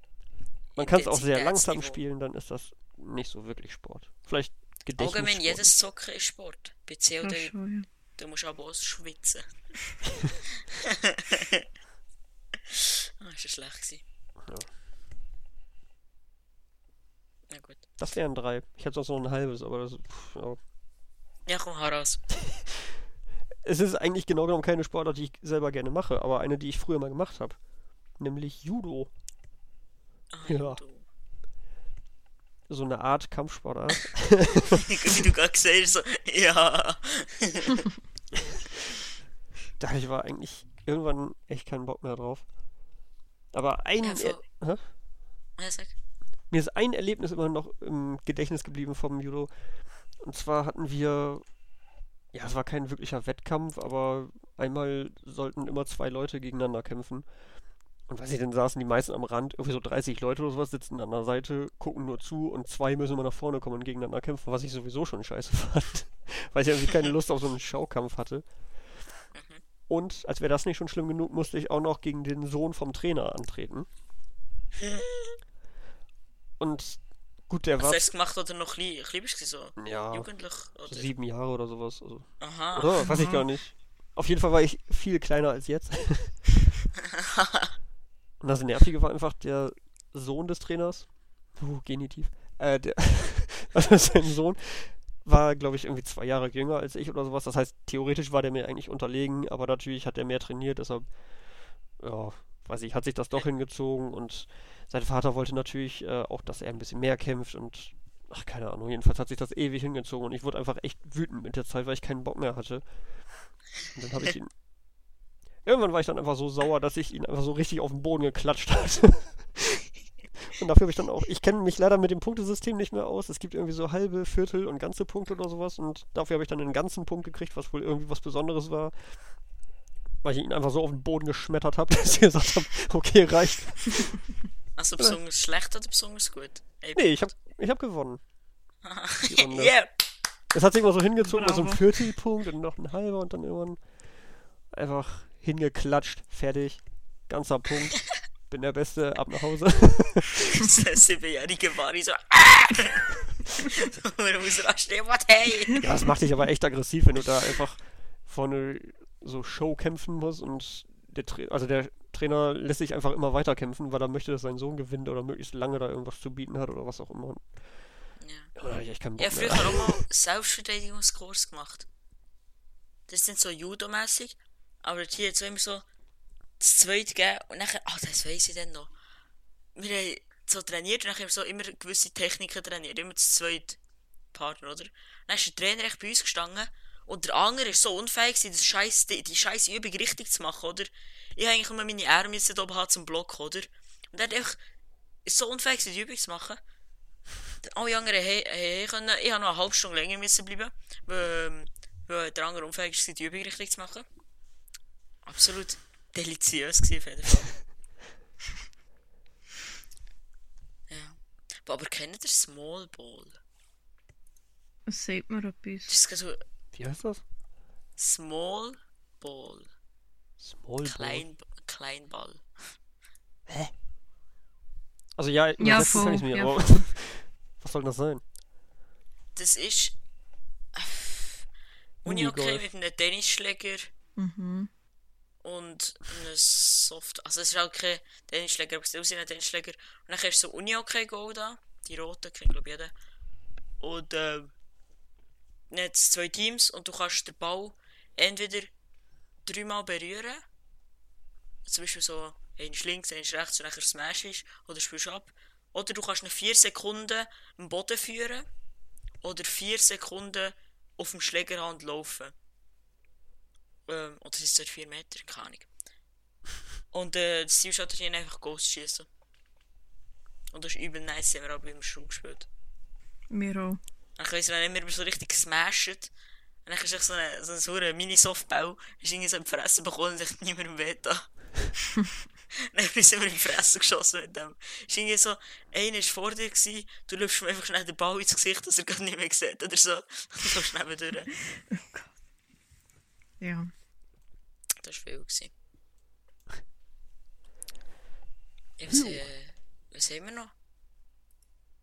Man kann es auch sehr langsam spielen, dann ist das nicht so wirklich Sport. Vielleicht Allgemein, Gedächtnissport. jedes Zocken ist Sport. Bei Ja, COD, schon, ja. du musst aber auch schwitzen. ah, ist ja schlecht gewesen. Ja. Na gut. Das wären drei. Ich hätte sonst noch ein halbes, aber das. Pff, ja. Ja, komm, hau raus. Es ist eigentlich genau genommen keine Sportart, die ich selber gerne mache, aber eine, die ich früher mal gemacht habe. Nämlich Judo. Ah, Ja. Du. So eine Art Kampfsportart. Wie du gerade gesagt hast, so, ja. da ich war eigentlich irgendwann echt keinen Bock mehr drauf. Aber ein. Ja, voll. Er Hä? Ja, sag. Mir ist ein Erlebnis immer noch im Gedächtnis geblieben vom Judo. Und zwar hatten wir. Ja, es war kein wirklicher Wettkampf, aber einmal sollten immer zwei Leute gegeneinander kämpfen. Und weiß ich, dann saßen die meisten am Rand, irgendwie so 30 Leute oder sowas, sitzen an der Seite, gucken nur zu und zwei müssen immer nach vorne kommen und gegeneinander kämpfen, was ich sowieso schon scheiße fand. Weil ich irgendwie keine Lust auf so einen Schaukampf hatte. Und als wäre das nicht schon schlimm genug, musste ich auch noch gegen den Sohn vom Trainer antreten. Und gut, der war das gemacht oder noch klein, klein bist so? ja, Jugendlich? Oder? sieben Jahre oder sowas. Also, Aha. oder? Weiß ich gar nicht. Auf jeden Fall war ich viel kleiner als jetzt. Und das Nervige war einfach der Sohn des Trainers. Uh, Genitiv. Äh, der, also sein Sohn war, glaube ich, irgendwie zwei Jahre jünger als ich oder sowas. Das heißt, theoretisch war der mir eigentlich unterlegen, aber natürlich hat er mehr trainiert, deshalb ja, weiß ich, hat sich das doch hingezogen und sein Vater wollte natürlich äh, auch, dass er ein bisschen mehr kämpft und ach, keine Ahnung, jedenfalls hat sich das ewig hingezogen und ich wurde einfach echt wütend mit der Zeit, weil ich keinen Bock mehr hatte. Und dann habe ich ihn. Irgendwann war ich dann einfach so sauer, dass ich ihn einfach so richtig auf den Boden geklatscht hatte. Und dafür habe ich dann auch, ich kenne mich leider mit dem Punktesystem nicht mehr aus. Es gibt irgendwie so halbe, Viertel und ganze Punkte oder sowas. Und dafür habe ich dann einen ganzen Punkt gekriegt, was wohl irgendwie was Besonderes war. Weil ich ihn einfach so auf den Boden geschmettert habe, dass ich gesagt habe, okay, reicht. Also besonders schlecht oder besonders gut? Ey, Nee, ich habe ich hab gewonnen. yeah! Es hat sich immer so hingezogen, mal so ein Bravo. Viertelpunkt und noch ein halber und dann irgendwann einfach hingeklatscht, fertig, ganzer Punkt. Bin der Beste, ab nach Hause. Der siebenjährige Mari so. Ah! Man muss rasten, what hey! Ja, das macht dich aber echt aggressiv, wenn du da einfach vorne so Show kämpfen musst und der, also der Trainer lässt sich einfach immer weiter kämpfen, weil er möchte, dass sein Sohn gewinnt oder möglichst lange da irgendwas zu bieten hat oder was auch immer. Ja. Ich habe mehr. früher auch mal Selbstverteidigungskurs gemacht. Das nicht so Judo-mäßig, aber hier hat es immer so das zweite gegeben und nachher, ah, das weiss ich dann noch. Wir haben so trainiert und nachher so immer gewisse Techniken trainiert, immer das zweite Partner, oder? Dann ist der Trainer echt bei uns gestanden und der andere ist so unfähig das scheiß, die, die scheiß Übung richtig zu machen, oder? Ich eigentlich immer meine Arme jetzt oben haben zum Block, oder? Und er hat ist so unfähig die Übung zu machen. Alle anderen he, he, können, ich habe noch eine halbe Stunde länger müssen bleiben, weil, ähm, weil der andere unfähig war, die Übung richtig zu machen. Absolut deliziös gewesen, auf jeden Fall. ja. Aber kennt ihr Small Ball? Es sagt mir etwas. Das ist so Wie heißt das? Small Ball. Small Ball. Klein, Kleinball. Also ja, Ja, kann voll, ich mir, ja, aber was soll das sein? Das ist. Uni-Hockey mit einem Tennisschläger Mhm. und einem Soft. Also, es ist auch kein Tennisschläger, aber es wie ein Tennisschläger. Und dann hast du so Uni-Hockey-Goal da. Die roten, kennt glaube jeder. Und, ähm. Dann hat es zwei Teams und du kannst den Ball entweder dreimal berühren. Zum Beispiel so, eins links, eins rechts und nachher Smash ist. Oder spielst ab. Oder du kannst ihn vier Sekunden am Boden führen. Oder vier Sekunden auf dem Schläger haben und laufen. Ähm, oder sind es dort 4 Meter? Keine Ahnung. Und äh, das Ziel ist halt hier einfach Ghost schießen. Und das ist übel nice, haben wir auch beim Schul gespielt. Mir auch. Dann weiss ich, wenn immer so richtig gesmashed. Und dann ist echt so ein so Mini-Softball. Ist irgendwie so in die Fresse bekommen und sich niemandem wehgetan. dann sind wir in die Fresse geschossen mit dem. Ist irgendwie so, einer war vor dir, gewesen, du läufst ihm einfach schnell den Ball ins Gesicht, dass er gar nicht mehr sieht oder so. Und du schnell durch. Ja. Das war viel. Gewesen. Ja, was, äh, was haben wir noch?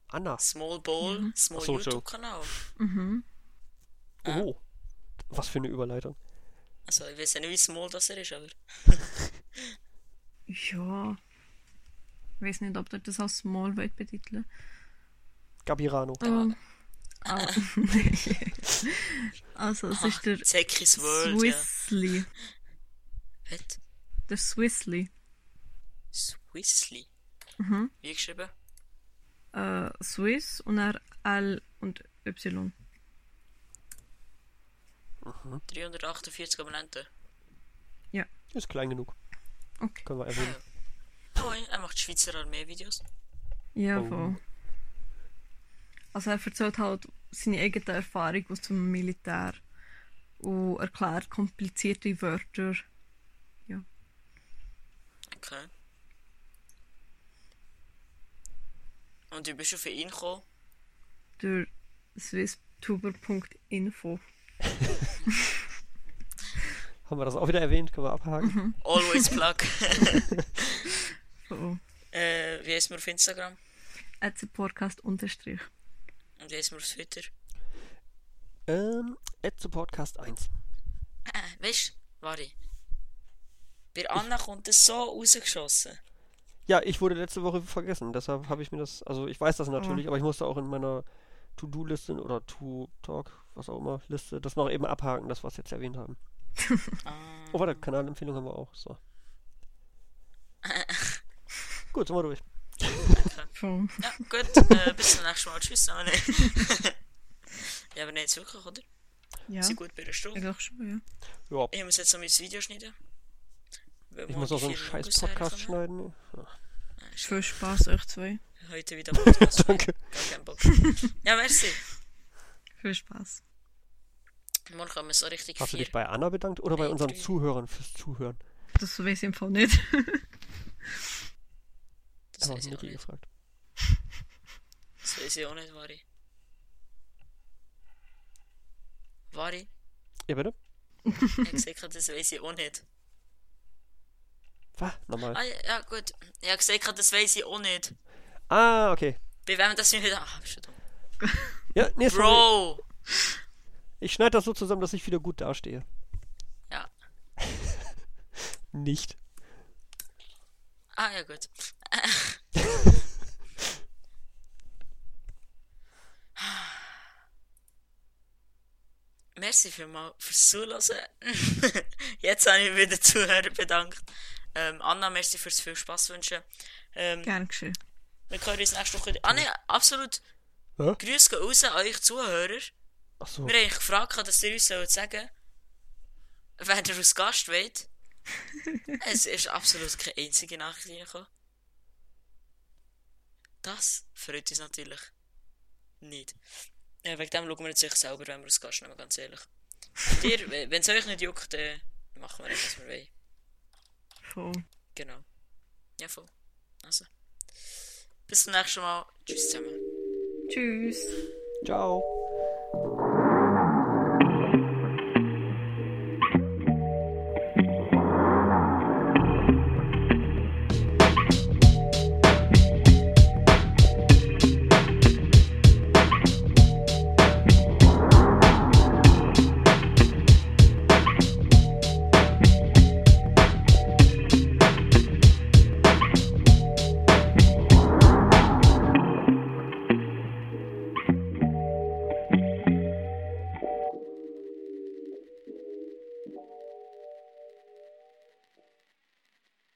Anna. Small Ball, Small Ach so, so. YouTube-Kanal. Mhm. Oh. Was für eine Überleitung. Also, ich weiß ja nicht, wie small das er ist, aber. Ja. Ich weiß nicht, ob ihr das als Small wollt betiteln. Gabirano. Ähm, ah, also, es ist der Zekis World, ja. Swissly. Was? Der Swissly. Swissly. Mhm. Wie geschrieben? Äh, Swiss und dann L und Y. 348 Abonnenten. Ist klein genug. Okay. Können wir erwähnen. Oh, er macht Schweizer Armee-Videos. Ja, Oh. voll. Also er erzählt halt seine eigene Erfahrung aus dem Militär und erklärt komplizierte Wörter. Okay. Und wie bist du für ihn gekommen? durch swisstuber.info. Haben wir das auch wieder erwähnt? Können wir abhaken? Mhm. Always Plug. So, äh, wie heißt man auf Instagram? at Podcast unterstrich. Und wie heißt man auf Twitter? Ähm, at the Podcast 1. Äh, weißt du, warte. Bei Anna kommt es so rausgeschossen. Ja, ich wurde letzte Woche vergessen, deshalb habe ich mir das, also ich weiß das natürlich, aber ich musste auch in meiner To-Do-Liste oder To-Talk, was auch immer, Liste, das noch eben abhaken, das was wir jetzt erwähnt haben. Ah. Oh, warte, Kanalempfehlung haben wir auch, so. Gut, sind wir durch. Ja, gut. Äh, bis zum nächsten Mal. Tschüss. Aber nicht. ja, aber nicht jetzt wirklich, oder? Ja, Sind gut bei der Stunde. eigentlich schon, ja. Ja, Ich muss jetzt noch mein Video schneiden. Ich muss auch so einen scheiß Podcast herkommen. schneiden. Ja, Viel Spaß, euch zwei. Heute wieder Podcast. danke. Gar keinen Bock. Ja, merci. Viel Spaß. Morgen kommen so richtig Hast du vier. dich bei Anna bedankt oder bei unseren. Zuhörern fürs Zuhören? Das weiß ich im Fall nicht. Das Habe weiß ich auch nicht. gefragt. Das weiß ich auch nicht, Vari. Vari? Ja, bitte? Ich gesagt, das weiß ich auch nicht. Was? Nochmal. Ah, ja, gut. Ich hab gesagt, das weiß ich auch nicht. Ah, okay. Bei wem das nicht. Ah, du dumm. Ja, nee, sorry. Bro! Ich schneide das so zusammen, dass ich wieder gut dastehe. Ja. Nicht. Ah, ja, gut. Merci vielmals fürs Zuhören. Jetzt habe ich mich wieder Zuhörer bedankt. Ähm, Anna, merci fürs viel Spaß wünschen. Ähm, Gern geschehen. wir können uns nächste Woche. Ah, ne, absolut. Hä? Grüße gehen raus an euch Zuhörer. Ach so. Wir haben euch gefragt, dass ihr uns sollt sagen wenn ihr als Gast wollt. es ist absolut keine einzige Nachricht reingekommen. Das freut uns natürlich nicht. Ja, wegen dem schauen wir jetzt euch selber, wenn wir als Gast nehmen, ganz ehrlich. Und ihr, wenn es euch nicht juckt, dann machen wir nicht, was wir wollen. Voll. Genau. Ja, voll. Also. Bis zum nächsten Mal. Tschüss zusammen. Tschüss. Ciao.